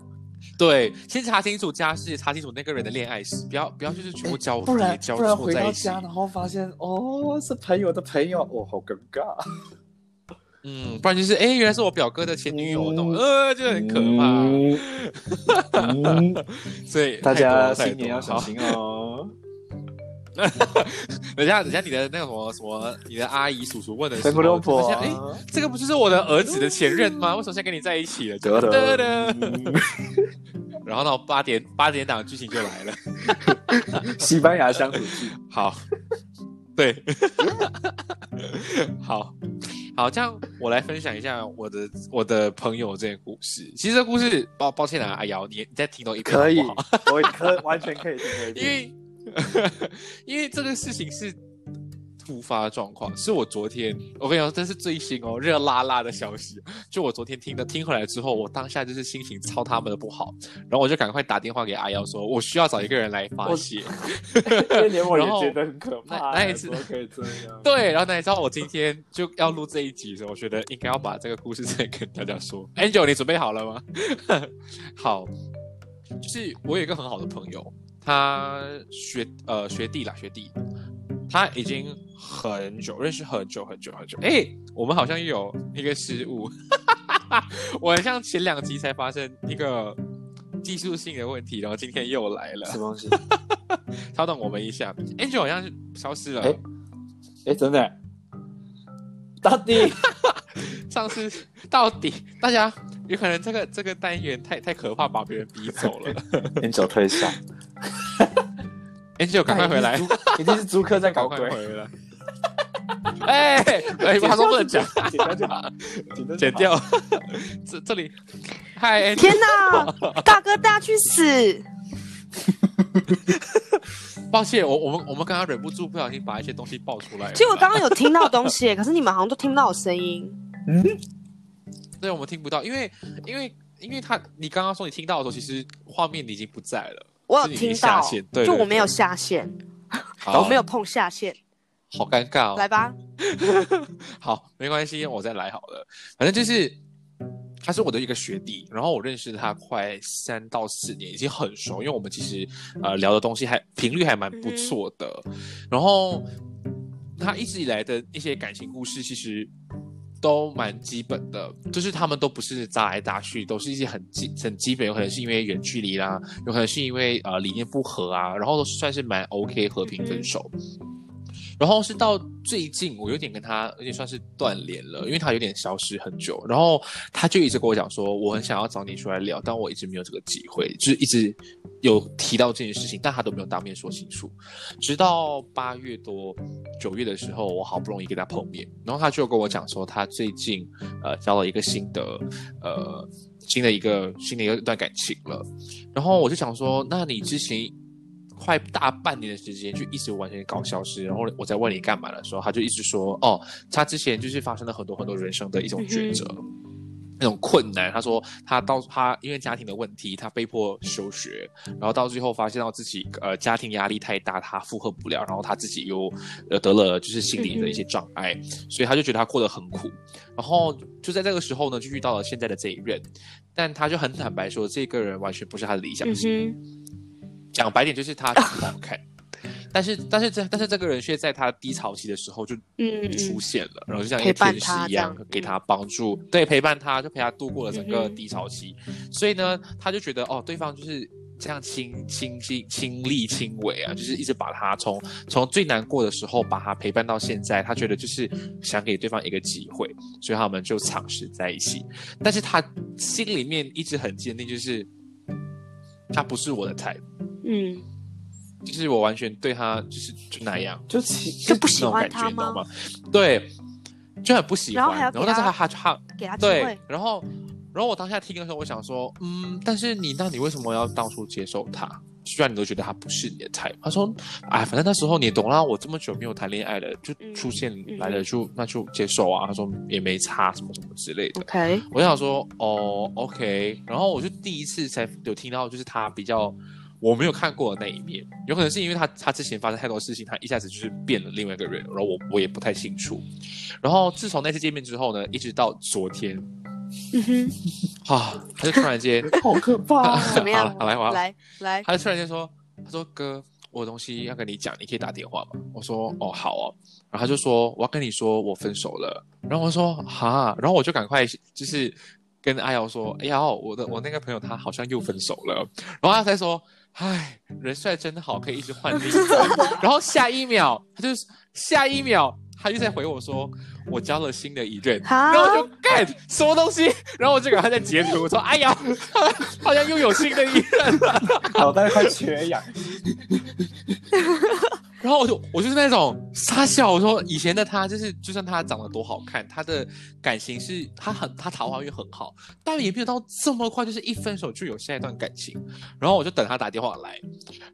对，先查清楚家世，查清楚那个人的恋爱史，不要不要就是全部交不然交不然回错在一起。到家，然后发现哦是朋友的朋友，哦好尴尬，嗯，不然就是哎，原来是我表哥的前女友，嗯那种呃，就很可怕。嗯嗯所以大家新年要小。心哦。等一下，等一下，你的那个什么什么，你的阿姨叔叔问的时谁候，哎，这个不就是我的儿子的前任吗？为什么现在跟你在一起了？得得得得，然后呢，八点八点档剧情就来了。西班牙乡土剧，好，对，好好，这样我来分享一下我的我的朋友这个故事。其实这故事，抱抱歉啊，阿瑶，你你再听懂一遍可以我可完全可以听可以听。因为 因为这个事情是突发状况，是我昨天我跟你说，这是最新哦，热辣辣的消息。就我昨天听的，听回来之后，我当下就是心情超他们的不好，然后我就赶快打电话给阿瑶说，我需要找一个人来发我泄。因为连我也觉得很可怕，那那一次可以这样？对，然后那你知道我今天就要录这一集的时候，我觉得应该要把这个故事再跟大家说。Angel，你准备好了吗？好，就是我有一个很好的朋友，他学呃学弟啦，学弟，他已经很久认识很久很久很久。哎，我们好像又有一个失误，我很像前两集才发生一个技术性的问题，然后今天又来了。什么东西？稍等我们一下，Angel 好像是消失了。哎哎，真的，到底 上次到底大家有可能这个这个单元太太可怕，把别人逼走了。Angel 退下，Angel 赶快回来，一定是租客在搞鬼。快回来。哎 哎，他说不能讲，剪掉就好，剪掉就好剪。掉。这这里，嗨，天哪，大哥大去死！抱歉，我我们我们刚刚忍不住不小心把一些东西爆出来。其实我刚刚有听到东西，可是你们好像都听不到我声音。嗯，对我们听不到，因为因为因为他你刚刚说你听到的时候，其实画面已经不在了。我有听到就我没有下线，好 我没有碰下线。好尴尬哦。来吧，好，没关系，我再来好了。反正就是他是我的一个学弟，然后我认识他快三到四年，已经很熟，因为我们其实呃聊的东西还频率还蛮不错的。然后他一直以来的一些感情故事，其实。都蛮基本的，就是他们都不是扎来扎去，都是一些很基很基本，有可能是因为远距离啦，有可能是因为呃理念不合啊，然后都算是蛮 OK 和平分手。然后是到最近，我有点跟他有点算是断联了，因为他有点消失很久。然后他就一直跟我讲说，我很想要找你出来聊，但我一直没有这个机会，就是一直有提到这件事情，但他都没有当面说清楚。直到八月多九月的时候，我好不容易跟他碰面，然后他就跟我讲说，他最近呃交了一个新的呃新的一个新的一段感情了。然后我就想说，那你之前快大半年的时间就一直完全搞消失，然后我在问你干嘛的时候，他就一直说，哦，他之前就是发生了很多很多人生的一种抉择。那种困难，他说他到他因为家庭的问题，他被迫休学，然后到最后发现到自己呃家庭压力太大，他负荷不了，然后他自己又呃得了就是心理的一些障碍，所以他就觉得他过得很苦。然后就在这个时候呢，就遇到了现在的这一任，但他就很坦白说，这个人完全不是他的理想嗯型。哼，讲白点就是他 长得不好看，但是但是这但是这个人却在他低潮期的时候就嗯出嗯现了，然后就像一个天使一样给他帮助，对，陪伴他，就陪他度过了整个低潮期。所以呢，他就觉得哦，对方就是这样亲亲亲亲力亲为啊，就是一直把他从从最难过的时候把他陪伴到现在，他觉得就是想给对方一个机会，所以他们就尝试在一起。但是他心里面一直很坚定，就是他不是我的菜。嗯，就是我完全对他就是就那样，就其就不喜那种感觉欢他吗？你知道吗？对，就很不喜欢。然后还要给然后但是他他他他给他对，，然后然后我当下听的时候，我想说，嗯，但是你那你为什么要当初接受他？虽然你都觉得他不是你的菜，他说，哎，反正那时候你懂啦，我这么久没有谈恋爱了，就嗯出现嗯来了就那就接受啊。他说也没差什么什么之类的。OK，我想说，哦，OK，然后我就第一次才有听到，就是他比较我没有看过的那一面，有可能是因为他他之前发生太多事情，他一下子就是变了另外一个人，然后我我也不太清楚。然后自从那次见面之后呢，一直到昨天嗯哼，啊，他就突然间，好可怕、怎么样？好来我要。来来，他就突然间说，他说哥，我有东西要跟你讲，你可以打电话吗？我说哦好哦，然后他就说我要跟你说我分手了，然后我说哈，然后我就赶快就是跟阿瑶说，哎呀，我的我那个朋友他好像又分手了，然后他才说，唉，人帅真好，可以一直换另一个，然后下一秒他就下一秒他就在回我说，我交了新的一任，然后我就 get 什么东西，然后我就给他在截图，我说，哎呀，好像又有新的一任了。脑袋快缺氧。然后我就我就是那种傻笑，我说以前的他就是，就算他长得多好看，他的感情是他很他桃花运很好，但也没有到这么快，就是一分手就有下一段感情。然后我就等他打电话来，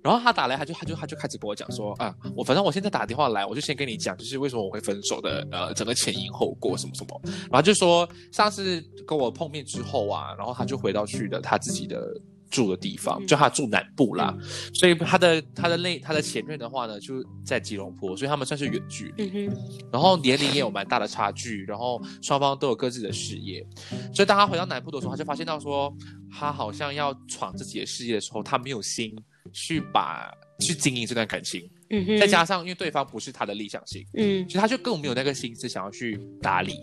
然后他打来，他就他就他就开始跟我讲说啊，我反正我现在打电话来，我就先跟你讲，就是为什么我会分手的，呃，整个前因后果什么什么。然后就说上次跟我碰面之后啊，然后他就回到去了他自己的住的地方，嗯。就他住南部啦，所以他的他的那他的前任的话呢，就在吉隆坡，所以他们算是远距离。嗯，然后年龄也有蛮大的差距，然后双方都有各自的事业，所以当他回到南部的时候，他就发现到说，他好像要闯自己的事业的时候，他没有心去把去经营这段感情，嗯哼，再加上因为对方不是他的理想型，嗯。所以他就更没有那个心思想要去打理。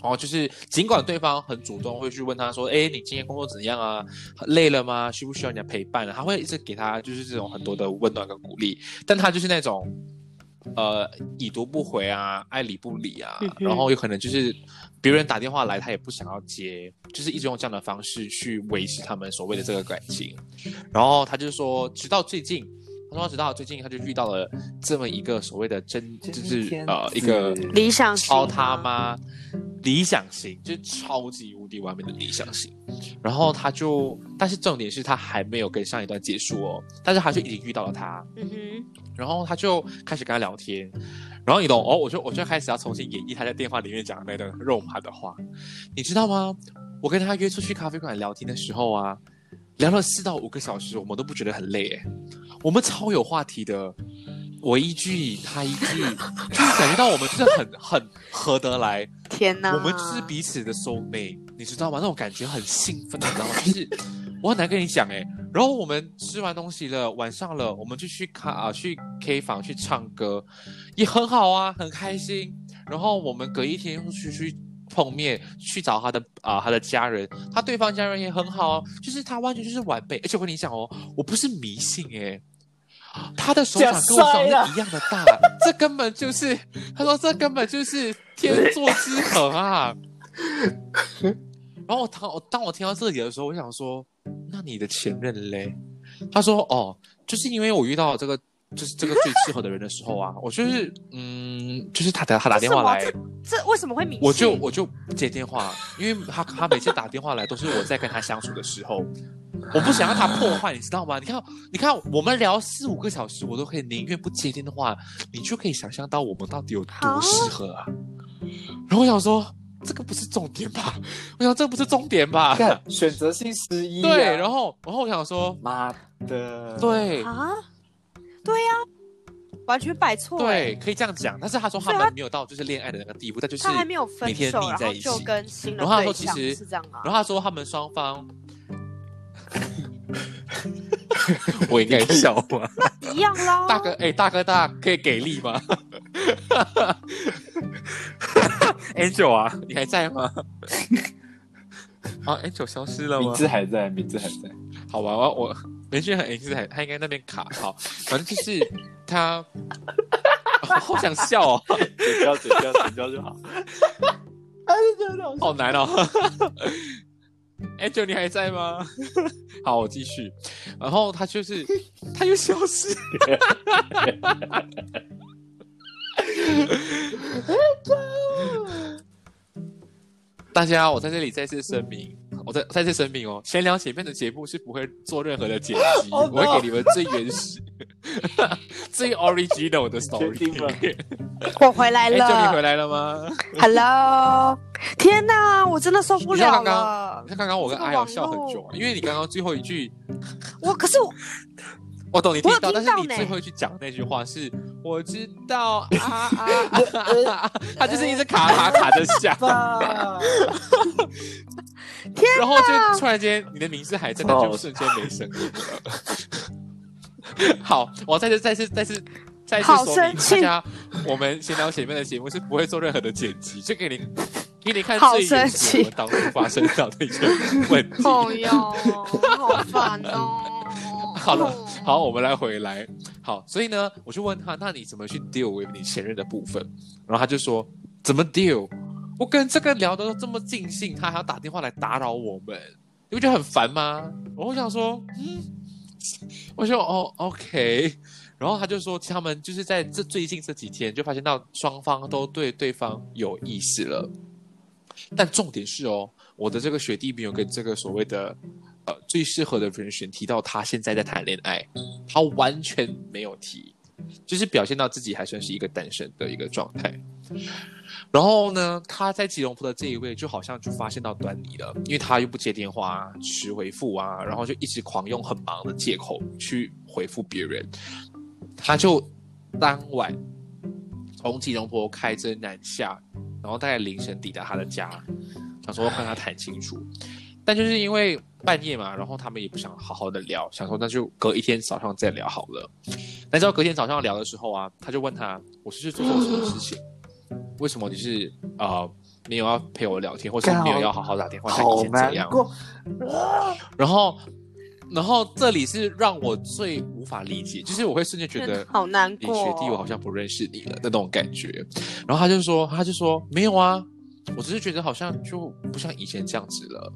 然后就是，尽管对方很主动，会去问他说：“哎，你今天工作怎样啊？累了吗？需不需要人家陪伴啊？”他会一直给他就是这种很多的温暖跟鼓励，但他就是那种呃已读不回啊，爱理不理啊，嗯然后有可能就是别人打电话来，他也不想要接，就是一直用这样的方式去维持他们所谓的这个感情。然后他就说，直到最近，他说直到最近他就遇到了这么一个所谓的真，就是呃一子个理想型超他吗妈理想型，就是超级无敌完美的理想型。然后他就，但是重点是他还没有跟上一段结束哦，但是他就已经遇到了他，嗯哼，然后他就开始跟他聊天，然后你懂哦，我就我就开始要重新演绎他在电话里面讲的那段肉麻的话，你知道吗？我跟他约出去咖啡馆聊天的时候啊，聊了四到五个小时，我们都不觉得很累，诶，我们超有话题的，我一句他一句，就是感觉到我们就是很 很合得来，天哪！我们就是彼此的 soul mate，你知道吗？那种感觉很兴奋，你知道吗？就是我很难跟你讲哎。然后我们吃完东西了，晚上了，我们就去卡啊去 K 房去唱歌，也很好啊，很开心。然后我们隔一天又去去碰面，去找他的啊、他的家人，他对方家人也很好，就是他完全就是完美。而且我跟你讲哦，我不是迷信哎。他的手掌跟我手掌一样的大，这根本就是他说这根本就是天作之合啊！然后我当我当我听到这里的时候，我想说，那你的前任嘞？他说哦，就是因为我遇到这个就是这个最适合的人的时候啊，我就是嗯，就是他打他打电话来这为什么会迷信？我就我就不接电话，因为他他每次打电话来都是我在跟他相处的时候，我不想让他破坏，你知道吗？你看你看我们聊四五个小时，我都可以宁愿不接电话，你就可以想象到我们到底有多适合啊。然后我想说，这个不是重点吧？我想这不是重点吧？看选择性失忆、啊。对，然后然后我想说，妈的，对啊，对呀、完全摆错、对，欸，可以这样讲。但是他说他们没有到就是恋爱的那个地步，但就是他还没有分每天手，然后腻在一起。就跟新的然后他对象说其实是这样啊？然后他说他们双方，我应该笑吗？一样啦，大哥，哎、大哥大可以给力吗？Angel 啊，你还在吗？啊，Angel 消失了吗名吗？字还在，名字还在。好吧，我我没觉得很 Angel 还他应该那边卡好，反正就是他，好想笑哦，剪掉，剪掉，剪掉就好。好难哦。Angel 你还在吗？好，我继续。然后他就是，他又消失。大家，我在这里再次声明，我再再次声明哦，闲聊前面的节目是不会做任何的剪辑 Oh, no. 我会给你们最原始、最 original 的 story。我回来 Angel 你回了来了吗？，Hello，天哪，我真的受不了你看刚刚了你。看刚刚我跟阿瑶笑很久啊，因为你刚刚最后一句，我可是我我懂你听到，我有听到但是你最后一句讲的那句话是“我知道啊啊啊啊”，他就是一直卡卡卡着想，爸，然后就突然间你的名字还在，但就瞬间没声音了。好，我再次再次再次再次好说明大家，我们闲聊前面的节目是不会做任何的剪辑，就给你给你看好最原生气始我们当初发生到的一些问题。哦哟，好烦哦。好了，好，我们来回来。好，所以呢，我就问他，那你怎么去 deal with 你前任的部分？然后他就说，怎么 deal？我跟这个聊得这么尽兴，他还要打电话来打扰我们，你不觉得很烦吗？我想说，嗯，我说哦，OK。然后他就说，他们就是在这最近这几天就发现到双方都对对方有意思了。但重点是哦，我的这个学弟没有跟这个所谓的呃最适合的人选提到他现在在谈恋爱，他完全没有提，就是表现到自己还算是一个单身的一个状态。然后呢，他在吉隆坡的这一位就好像就发现到端倪了，因为他又不接电话、迟回复啊，然后就一直狂用很忙的借口去回复别人。他就当晚从吉隆坡开车南下，然后大概凌晨抵达他的家，想说跟他谈清楚。但就是因为半夜嘛，然后他们也不想好好的聊，想说那就隔一天早上再聊好了。但是到隔天早上聊的时候啊，他就问他：“我是不是做错什么事情？为什么你是呃没有要陪我聊天，或是没有要好好打电话，像以好前这样？”难过。然后然后这里是让我最无法理解，就是我会瞬间觉得好难过、哦。你学弟，我好像不认识你了的那种感觉。然后他就说，他就说没有啊，我只是觉得好像就不像以前这样子了。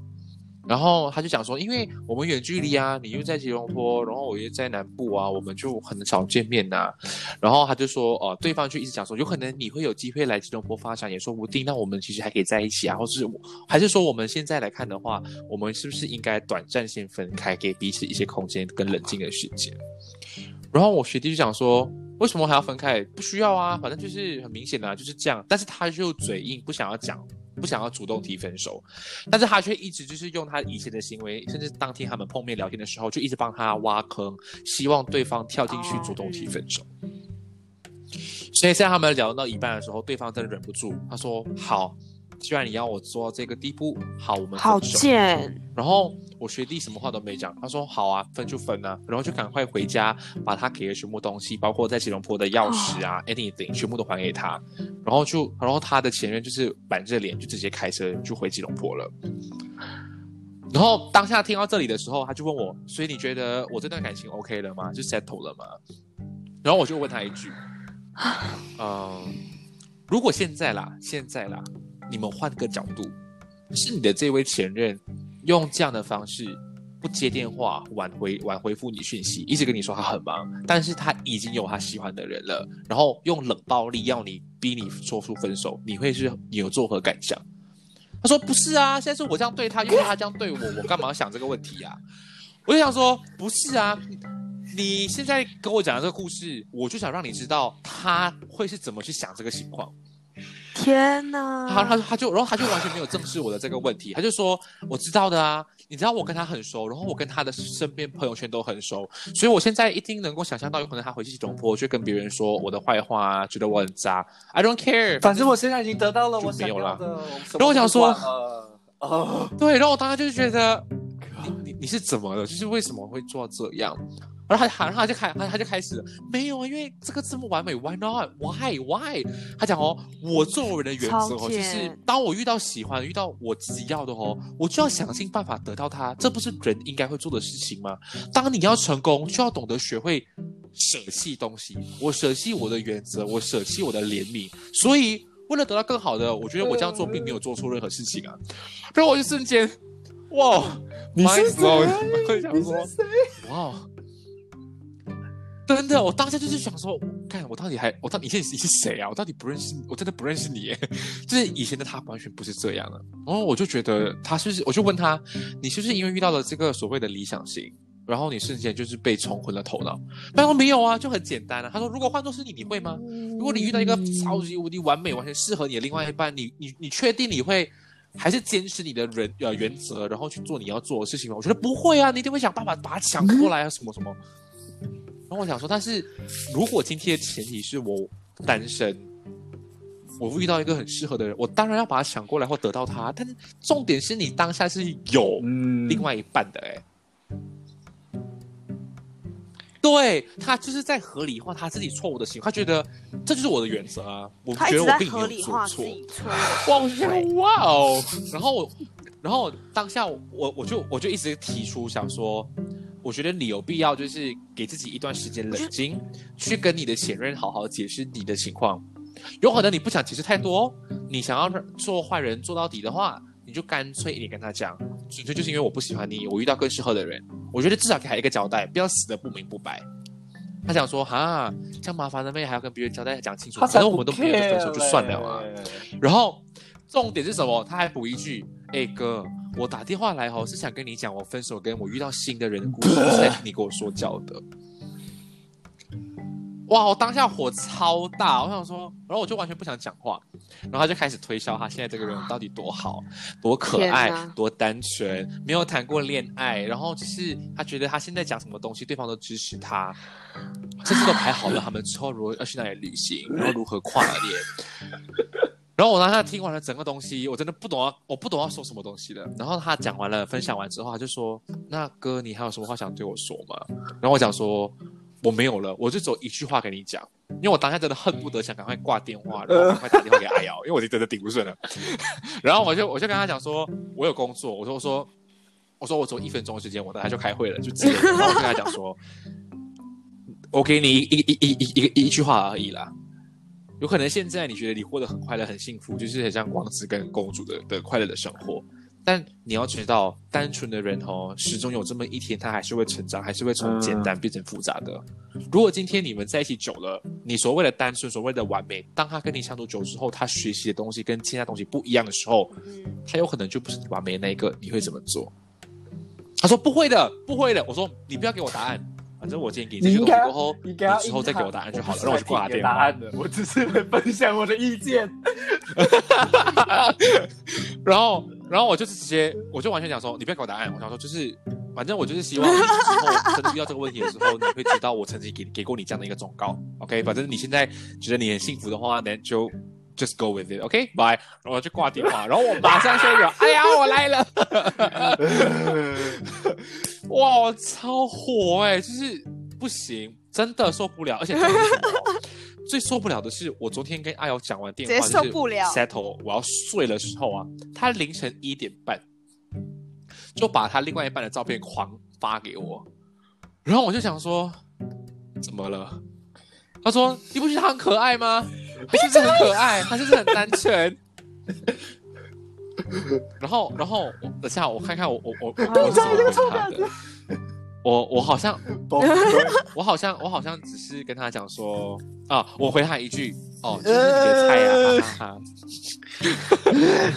然后他就讲说，因为我们远距离啊，你又在吉隆坡，然后我又在南部啊，我们就很少见面呐、然后他就说，哦、对方就一直讲说，有可能你会有机会来吉隆坡发展，也说不定。那我们其实还可以在一起啊，或是还是说我们现在来看的话，我们是不是应该短暂先分开，给彼此一些空间跟冷静的时间？然后我学弟就讲说，为什么还要分开？不需要啊，反正就是很明显的、啊、就是这样。但是他就嘴硬，不想要讲。不想要主动提分手，但是他却一直就是用他以前的行为，甚至当天他们碰面聊天的时候，就一直帮他挖坑，希望对方跳进去主动提分手。所以在他们聊到一半的时候，对方真的忍不住，他说：“好，既然你要我做到这个地步，好，我们好。”贱，然后我学弟什么话都没讲，他说好啊，分就分啊，然后就赶快回家，把他给的全部东西，包括在吉隆坡的钥匙啊、anything，全部都还给他，然后就，然后他的前任就是板着脸就直接开车就回吉隆坡了。然后当下听到这里的时候，他就问我，所以你觉得我这段感情 OK 了吗？就 settle 了吗？然后我就问他一句，嗯，如果现在啦，现在啦，你们换个角度，是你的这位前任用这样的方式不接电话、挽回挽回复你讯息，一直跟你说他很忙，但是他已经有他喜欢的人了，然后用冷暴力要你逼你说出分手，你会是你有作何感想？他说不是啊，现在是我这样对他，因为他这样对我，我干嘛想这个问题啊？我就想说不是啊，你现在跟我讲的这个故事，我就想让你知道他会是怎么去想这个情况。天哪！他他他就然后他就完全没有正视我的这个问题，他就说我知道的啊，你知道我跟他很熟，然后我跟他的身边朋友圈都很熟，所以我现在一定能够想象到，有可能他回去吉隆坡去跟别人说我的坏话啊，觉得我很渣，I don't care，反正我现在已经得到了我想就没有了要的。然后我想说对，然后我当时就是觉得你你你是怎么了？就是为什么会做到这样？然后他，然后他就开，他他就开始了没有啊，因为这个这么完美，Why not？Why Why？他讲哦，我做人的原则哦，就是贱当我遇到喜欢、遇到我自己要的哦，我就要想尽办法得到它，这不是人应该会做的事情吗？当你要成功，就要懂得学会舍弃东西。我舍弃我的原则，我舍弃我的怜悯，所以为了得到更好的，我觉得我这样做并没有做错任何事情啊。然后我就瞬间，哇，你是谁？我想说你是谁？哇，真的，我当下就是想说，看我到底还，我到底你现在你是谁啊？我到底不认识你，我真的不认识你耶。就是以前的他完全不是这样的。然后我就觉得他是不是，我就问他，你是不是因为遇到了这个所谓的理想型，然后你瞬间就是被冲昏了头脑？他说没有啊，就很简单啊。他说如果换作是你，你会吗？如果你遇到一个超级无敌完美、完全适合你的另外一半，你你你确定你会还是坚持你的人呃原则，然后去做你要做的事情吗？我觉得不会啊，你一定会想办法把它抢过来啊，什么什么。然后我想说，但是如果今天的前提是我单身，我遇到一个很适合的人，我当然要把他抢过来或得到他。但是重点是你当下是有嗯另外一半的、欸，对他就是在合理化他自己错误的行为，他觉得这就是我的原则啊，我觉得我并没有合理化做错。自己错哇，我就觉得哇哦，然后我，然后当下我我我就我就一直提出想说，我觉得你有必要就是给自己一段时间冷静，去跟你的前任好好解释你的情况。有可能你不想解释太多，你想要做坏人做到底的话，你就干脆一点跟他讲，纯粹就是因为我不喜欢你，我遇到更适合的人。我觉得至少给他一个交代，不要死的不明不白。他想说哈，这样麻烦的妹还要跟别人交代讲清楚，反正我们都没有就分手就算了啊。然后重点是什么？他还补一句：“哎、哥，我打电话来哦，是想跟你讲我分手跟我遇到新的人的故事，不是来听你跟我说教的。”哇！我当下火超大，我想说，然后我就完全不想讲话，然后他就开始推销他现在这个人到底多好、多可爱、多单纯，没有谈过恋爱，然后只是他觉得他现在讲什么东西，对方都支持他，甚至都排好了他们之后如果要去哪里旅行，然后如何跨年。然后我当下听完了整个东西，我真的不懂要，我不懂要说什么东西了。然后他讲完了，分享完之后，他就说：“那哥，你还有什么话想对我说吗？”然后我讲说：“我没有了，我就只有一句话给你讲，因为我当下真的恨不得想赶快挂电话，然后赶快打电话给阿瑶，因为我就真的顶不顺了。然后我就我就跟他讲说，我有工作，我说我说我说我只有一分钟的时间，我等下就开会了，就直接然后我跟他讲说，我给你一一一一一一句话而已啦。有可能现在你觉得你活得很快乐、很幸福，就是很像王子跟公主的的快乐的生活。但你要知道，单纯的人哦，始终有这么一天，他还是会成长，还是会从简单变成复杂的。如果今天你们在一起久了，你所谓的单纯、所谓的完美，当他跟你相处久之后，他学习的东西跟其他东西不一样的时候，嗯，他有可能就不是你完美的那一个，你会怎么做？他说不会的，不会的。我说你不要给我答案，反正我今天给你这些东西过后，你之后再给我答案就好了，让我去挂电话。答案的，我只是来分享我的意见。然后，然后我就是直接，我就完全讲说，你不要给我答案。我想说，就是，反正我就是希望你之后真的遇到这个问题的时候，你会知道我曾经给给过你这样的一个忠告。OK，反正你现在觉得你很幸福的话，那就 just go with it。OK，bye、然后我就挂电话，然后我马上说有，哎呀，我来了。哇，我超火哎、就是不行，真的受不了，而且最受不了的是，我昨天跟阿瑶讲完电话，直接受不了 settle 我要睡的时候啊，他凌晨一点半就把他另外一半的照片狂发给我，然后我就想说，怎么了？他说：“你不觉得他很可爱吗？他是不是很可爱？他是不是很单纯？”然后，然后我等下我看看我我我我怎么。我我好像 我好像我好像只是跟他讲说啊，我回他一句哦，就是你的菜啊，哈哈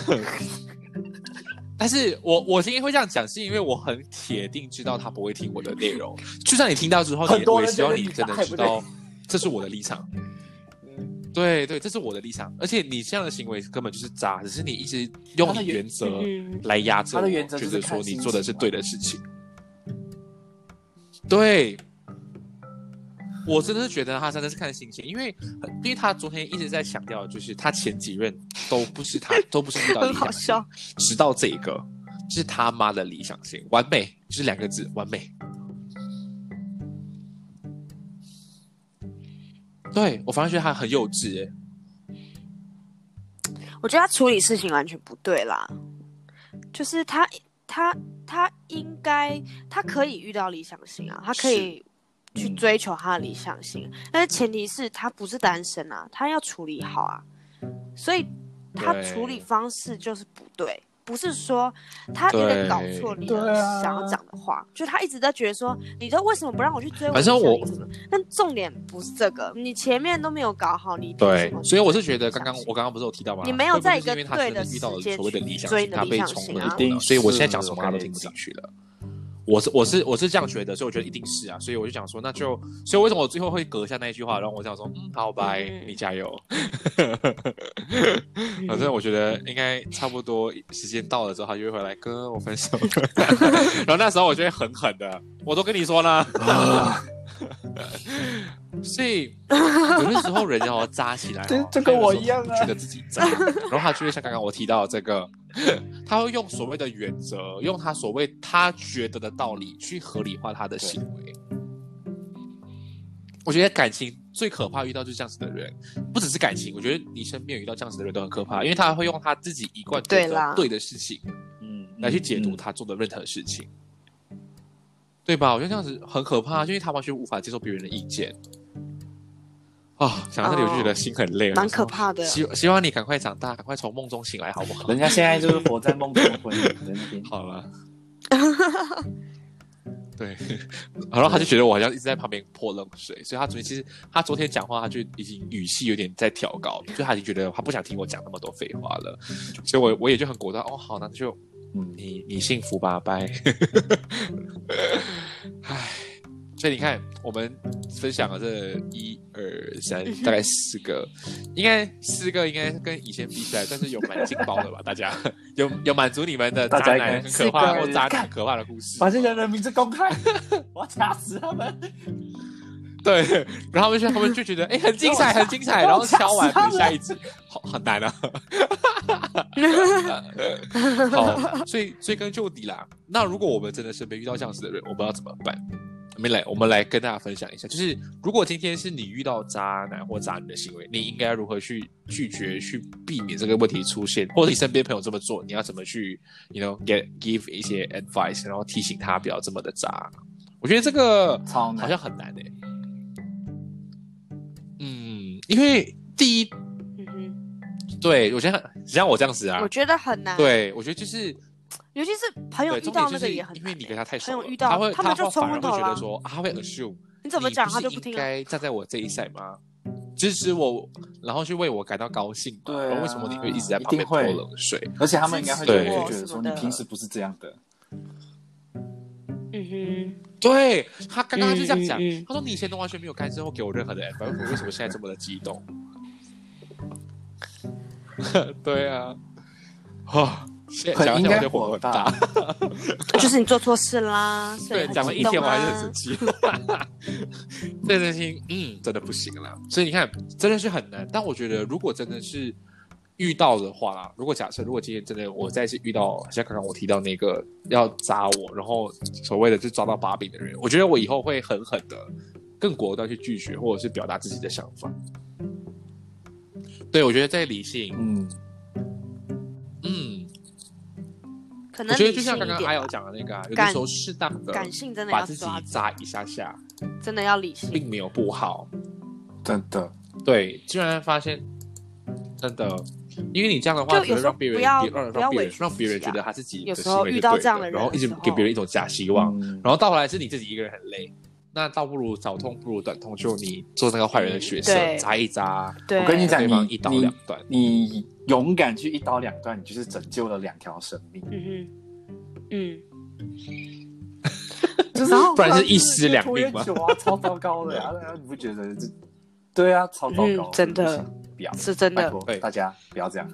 哈。但是我我今天会这样讲，是因为我很铁定知道他不会听我的内容。就算你听到之后，我也希望你你真的知道，这是我的立场。对对，这是我的立场。而且你这样的行为根本就是渣，只是你一直用他的原你原则嗯来压制我，他的原则觉就是说你做的是对的事情。对，我真的是觉得他真的是看心情，因为因为他昨天一直在强调，就是他前几任都不是他都不是遇到很理想型好笑，直到这一个，就是他妈的理想型，完美，就是两个字，完美。对我反而觉得他很幼稚，哎，我觉得他处理事情完全不对啦，就是他他他应该他可以遇到理想型啊，他可以去追求他的理想型，但是前提是他不是单身啊，他要处理好啊，所以他处理方式就是不对。不是说他有点搞错你想要讲的话，就他一直在觉得说，你都为什么不让我去追我反正我？但重点不是这个，你前面都没有搞好，你对所以我是觉得刚刚我刚刚不是有提到吗？你没有在一个对的遇到了时间所谓的理想型，去追你的理他被冲想型一定，所以我现在讲什么他都听不进去了。我是我是我是这样觉得，所以我觉得一定是啊，所以我就想说，那就所以为什么我最后会隔下那一句话，然后我想说，嗯，好，拜，嗯你加油。反正我觉得应该差不多时间到了之后，他就会回来哥，我分手了。然后那时候我就会狠狠的，我都跟你说了。所以有的时候人要扎起来、哦，这这跟我一样啊。觉得自己渣，然后他就会像刚刚我提到的这个，他会用所谓的原则，用他所谓他觉得的道理去合理化他的行为。我觉得感情最可怕遇到就是这样子的人，不只是感情，我觉得你身边有遇到这样子的人都很可怕，因为他会用他自己一贯觉对啦。对的事情嗯来去解读他做的任何事情，对吧？我觉得这样子很可怕，因为他完全无法接受别人的意见。啊、想到这里我就觉得心很累了，蛮可怕的。希希望你赶快长大，赶快从梦中醒来，好不好？人家现在就是活在梦中的婚姻在那边。好了。对，然后他就觉得我好像一直在旁边泼冷水，所以他昨天其实他昨天讲话，他就已经语气有点在调高，就他已经觉得他不想听我讲那么多废话了，所以我我也就很果断，哦，好，那就嗯，你你幸福吧，拜。唉，所以你看，我们分享了这一二三，大概四个，应该四个应该跟以前比起来，算是有蛮劲爆的吧？大家有有满足你们的渣男很可怕或渣男可怕的故事。把这些人的名字公开，我要掐死他们。对，然后他们就他们就觉得哎、很精彩，很精彩，然后敲完下一集，好很难啊。好，所以追根究底啦。那如果我们真的身边遇到这样子的人，我们要怎么办？我们来，我们来跟大家分享一下，就是如果今天是你遇到渣男或渣女的行为，你应该如何去拒绝、去避免这个问题出现，或者你身边朋友这么做，你要怎么去，you know get give 一些 advice，然后提醒他不要这么的渣。我觉得这个好像很难诶、嗯，因为第一，嗯哼，对我觉得像我这样子啊我，觉得很难。，对我觉得就是尤其是朋友，遇到那个也很。因为你跟他太熟了，朋友遇到他会他们就会反而会冲昏头了觉得说，啊他会 assume 你怎么讲他就不听啊？该站在我这一赛吗？支持我，然后去为我感到高兴吗？对啊为什么你会一直在旁边泼冷水？而且他们应该会觉得说你平时不是这样的，嗯哼，对他刚刚就这样讲，嗯嗯嗯他说你以前都完全没有干涉或给我任何的 advice，为什么现在这么的激动？对啊，啊，现在讲很应该起来就火大。就是你做错事啦，对，讲了一天我还是很生气。这件事情，嗯，真的不行了。所以你看，真的是很难。但我觉得，如果真的是遇到的话啦，如果假设，如果今天真的我再次遇到，像刚刚我提到那个要扎我，然后所谓的就抓到把柄的人，我觉得我以后会狠狠的、更果断去拒绝，或者是表达自己的想法。对，我觉得在理性，嗯，嗯，可能我觉得就像刚刚阿瑶讲的那个、啊，有的感时候适当的感性真的把自己要抓住，扎一下下，真的要理性。并没有不好。真的，对，居然发现真的，因为你这样的话，只会让别人让让别人让别人觉得他自己的有时候行为这样的人然后一直给别人一种假希望，嗯。然后到后来是你自己一个人很累。那倒不如早痛不如短痛，就你做那个坏人的角色，扎一扎，我跟你讲你对。方一刀你两断。你勇敢去一刀两断，你就是拯救了两条生命，嗯哼，嗯，就是不然是一尸两命吗？超糟糕的呀、啊，你不觉得这？对啊，超糟糕、嗯真的不要，是真的。大家不要这样。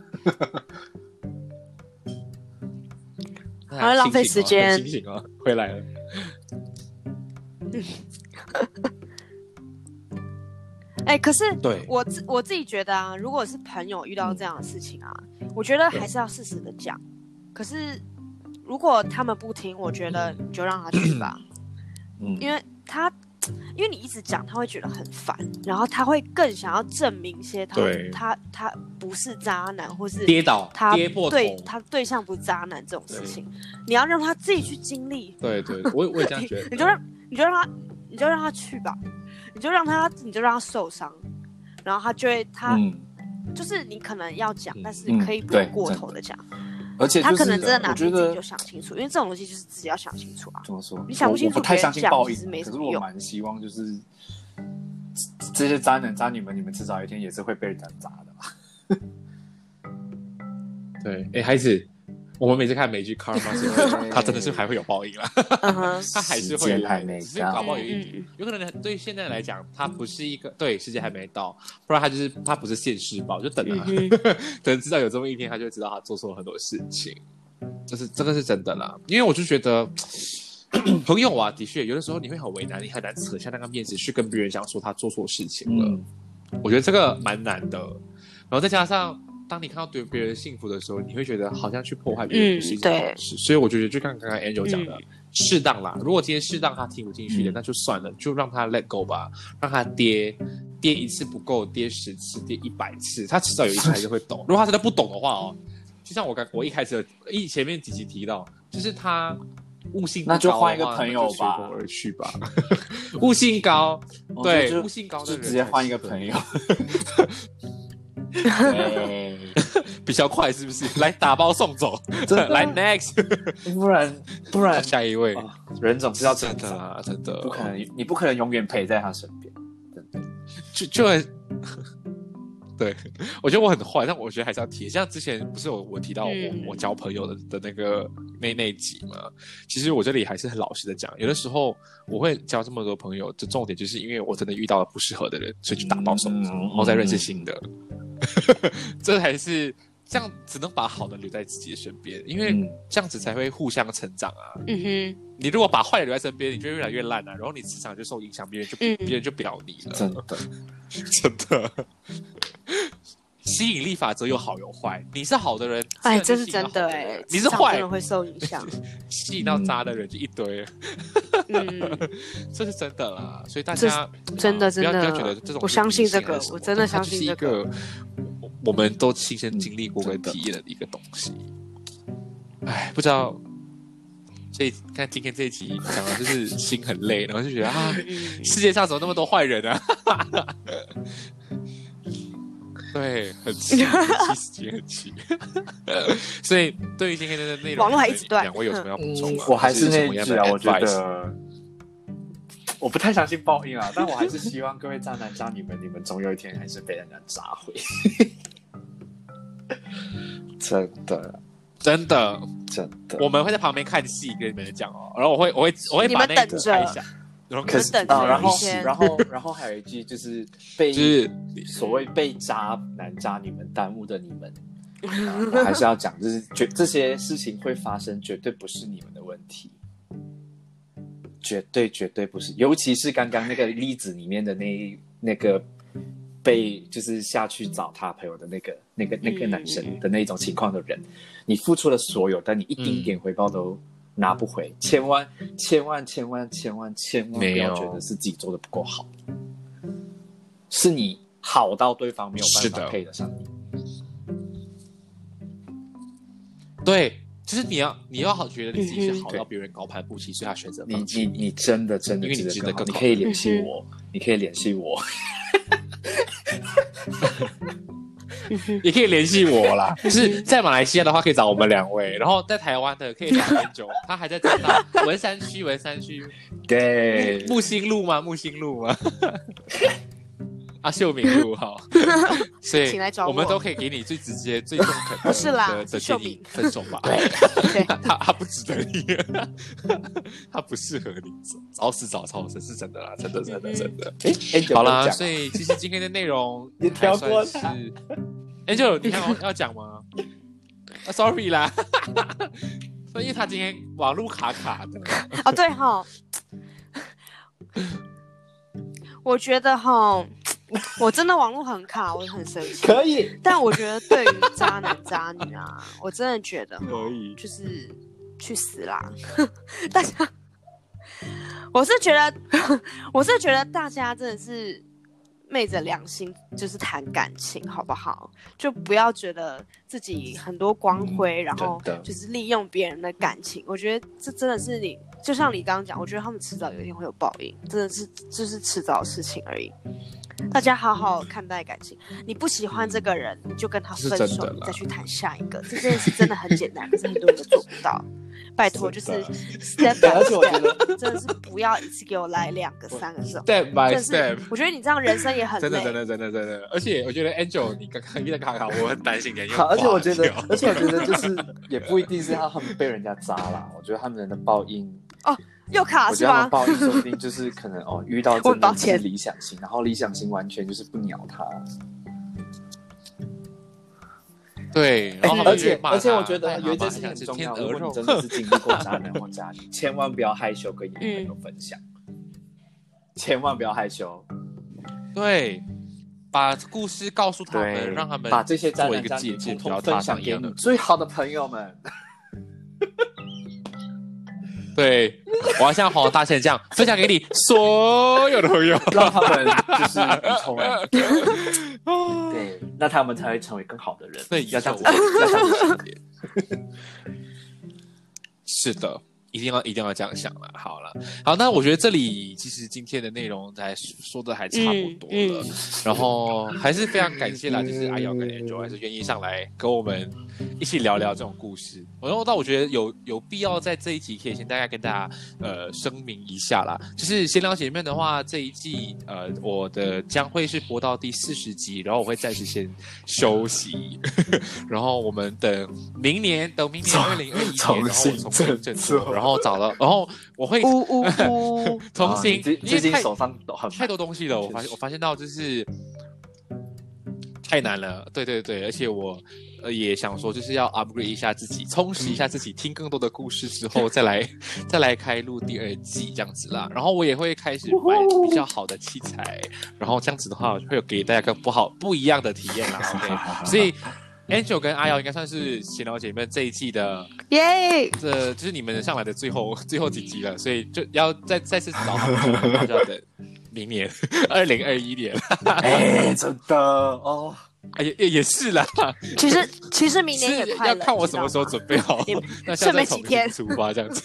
那 好了浪费时间很清醒哦，回来了。哎、可是对，我自我自己觉得啊，如果是朋友遇到这样的事情啊，我觉得还是要适时的讲。可是如果他们不听，我觉得你就让他去吧，嗯，因为他。因为你一直讲，他会觉得很烦，然后他会更想要证明一些他他他不是渣男，或是跌倒他跌破，对他对象不是渣男这种事情，你要让他自己去经历，对对，我我也这样觉得。你就让你就让他你就让他去吧，你就让他你就让他受伤，然后他就会他、嗯，就是你可能要讲，嗯但是嗯可以不用过头的讲，而且、就是、他可能真的拿我觉得天自己就想清楚，因为这种东西就是自己要想清楚啊。怎么说？你想不清楚我我不太相信报应别人讲其实没，可是我蛮希望就是这些渣男渣女们，你们迟早有一天也是会被人家砸的吧？对，哎，孩子，我们每次看美剧《Karma》是对他真的是还会有报应啦，嗯哼，他还是会只是搞不好有一嗯嗯有可能对现在来讲，他不是一个对时间还没到，不然他就是他不是现世报，就等啊，嗯 等知道有这么一天，他就会知道他做错了很多事情，这是这个是真的啦。因为我就觉得 朋友啊，的确有的时候你会很为难，你很难扯下那个面子去跟别人讲说他做错事情了。嗯，我觉得这个蛮难的。然后再加上，当你看到对别人幸福的时候，你会觉得好像去破坏别人不是一件好事。所以我觉得，就像刚刚 Angel 讲的，适当啦。如果今天适当他听不进去的，嗯那就算了，就让他 let go 吧，让他跌。跌一次不够，跌十次，跌一百次，他迟早有一次还是会懂。如果他真的不懂的话哦，就像我刚我一开始一前面几集提到，就是他悟性高那就换一个朋友吧随风而去吧。悟性高，我对，就悟性高的人就直接换一个朋友。对，比较快，是不是？来打包送走，真的？来 next，不然不然。下一位，啊人总是要真成长，的啊，真的。不可能，你不可能永远陪在他身边。就就很，对。我觉得我很坏，但我觉得还是要提。像之前不是有我提到我、嗯。我交朋友的的那个那那一集嘛？其实我这里还是很老实的讲，有的时候我会交这么多朋友，这重点就是因为我真的遇到了不适合的人，所以去打包送走，嗯。然后再认识新的。这才是这样，只能把好的留在自己的身边，因为嗯这样子才会互相成长啊。嗯哼，你如果把坏的留在身边，你就越来越烂啊，然后你磁场就受影响，别人就嗯别人就不要你了。真的，真的，吸引力法则有好有坏。你是好的人，哎，这是真的哎，你是坏磁场真的，会受影响。吸引到渣的人就一堆 这是真的啦。所以大家啊真的真的不要不要觉得这种我相信这个我真的相信这个个我我们都亲身经历过跟体验的一个东西。哎，不知道。这一看今天这一集讲的就是心很累，然后就觉得啊，嗯世界上怎么那么多坏人啊？对，很气，气死气，很奇。所以对于今天的内容，网络还一直断两位有什么要补充吗？我还是那句啊，我觉得我不太相信报应啊，但我还是希望各位渣男渣女们，你们总有一天还是被人家渣回。真的，真的，真的。我们会在旁边看戏，跟你们讲哦。然后我会，我会，我会你把那个们等着拍下。然后可是等着啊，然后然后然后还有一句就是被就是所谓被渣男渣女们耽误的你们，啊还是要讲，就是绝这些事情会发生，绝对不是你们的问题，绝对绝对不是，尤其是刚刚那个例子里面的那那个被就是下去找他朋友的那个那个那个男生的那种情况的人，你付出了所有，但你一丁点回报都拿不回，千万千万千万千万千万不要觉得是自己做的不够好，是你好到对方没有办法配得上你。对，就是你要你要好觉得你自己是好嗯到别人高攀不起，所以他选择你你你真的真的因为你值得更好，更好。你可以联系我，你可以联系我。也可以联系我啦。就是在马来西亚的话，可以找我们两位；然后在台湾的可以找 Angel，他还在找到。文山区，文山区，对，木星路吗？木星路吗？啊，秀敏路好，所以请来找我。我们都可以给你最直接、最中肯的 不是啦的建议明，分手吧。对，他他不值得你，他不适合你，早死早超生是真的啦，真的真的真的。哎，Angel 好啦，所以其实今天的内容也跳过是，Angel，你看我要讲吗？啊，sorry 啦，所以他今天网路卡卡的，哦对哈，我觉得哈，我真的网络很卡，我很生气。可以，但我觉得对于渣男渣女啊，我真的觉得可以就是去死啦！大家，我是觉得，我是觉得大家真的是昧着良心，就是谈感情，好不好？就不要觉得自己很多光辉，然后就是利用别人的感情。我觉得这真的是你，就像你刚刚讲，我觉得他们迟早有一天会有报应，真的是就是迟早的事情而已。大家好好看待感情，你不喜欢这个人，你就跟他分手，你再去谈下一个。这件事真的很简单，可是很多人都做不到。拜托，就是真 的 step 对 by 而且我觉 step，真的是不要一次给我来两个、三个这种。step by step，，我觉得你这样人生也很累。真的真的真的真的，而且我觉得 Angel 你刚刚遇到卡卡，我很担心你好，而且我觉得，而且我觉得就是也不一定是他们被人家渣啦，我觉得他们的报应，又卡是我觉得他们吧？报应说不定就是可能哦 遇到我真的是理想型，然后理想型完全就是不鸟他，对，然后而且而且我他觉得有一件事情很重要，如果你真的是 经历过渣男或渣女，千万不要害羞跟你的朋友分享，千万不要害羞，对，把故事告诉他们，让他们把这些渣男渣女借鉴，统不要踏统分享给。你最好的朋友们。对，我要像黄大仙这样分享给你所有的朋友。让他们就是成为，对，那他们才会成为更好的人。对，要这样子，要要这样子。是的，一定要一定要这样想了。好了，好，那我觉得这里其实今天的内容还说的还差不多了，嗯 然后还是非常感谢啦，就是阿瑶跟 Angel 还是愿意上来跟我们一起聊聊这种故事。然后，但我觉得有有必要在这一集可以先大概跟大家呃声明一下啦，就是闲聊姐妹的话，这一季呃我的将会是播到第四十集，然后我会暂时先休息，然后我们等明年，等明年二零二一年，然后我重新重新振振作作，然后找了，然后我会呜呜呜！重新，啊最近手上都很太多东西了，我发现我发现到就是太难了，对对对，而且我呃也想说就是要 upgrade 一下自己，充实一下自己，听更多的故事之后 再来再来开录第二季这样子啦。然后我也会开始买比较好的器材，然后这样子的话会有给大家更不好不一样的体验啦。OK，所以。Angel 跟阿瑶应该算是闲聊姐妹这一季的，耶！这就是你们上来的最后最后几集了，所以就要再再次找他们，就要等明年二零二一年。哎，真的哦，哎也也也是啦，其实其实明年也快了，要看我什么时候准备好也，那现在剩没几天出发这样子。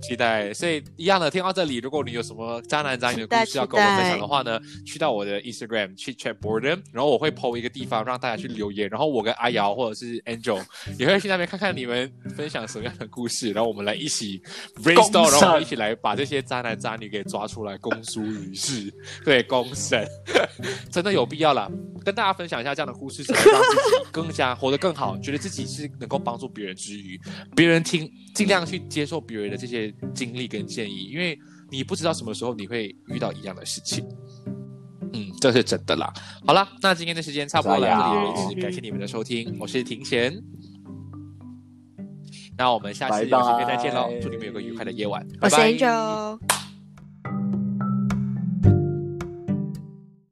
期待，所以一样的，听到这里，如果你有什么渣男渣女的故事要跟我们分享的话呢，去到我的 Instagram 去 chat boredom，然后我会 PO 一个地方让大家去留言，然后我跟阿瑶或者是 Angel 也会去那边看看你们分享什么样的故事，然后我们来一起 brainstorm，然后我们一起来把这些渣男渣女给抓出来公诸于世，对，公审，真的有必要啦，跟大家分享一下这样的故事，是让自己更加活得更好，觉得自己是能够帮助别人之余，别人听尽量去接受别人的这些经历跟建议，因为你不知道什么时候你会遇到一样的事情。嗯，这是真的啦。好啦，那今天的时间差不多来到这里为止，感谢你们的收听，我是庭贤。那我们下次再见喽，祝你们有个愉快的夜晚，拜我是拜。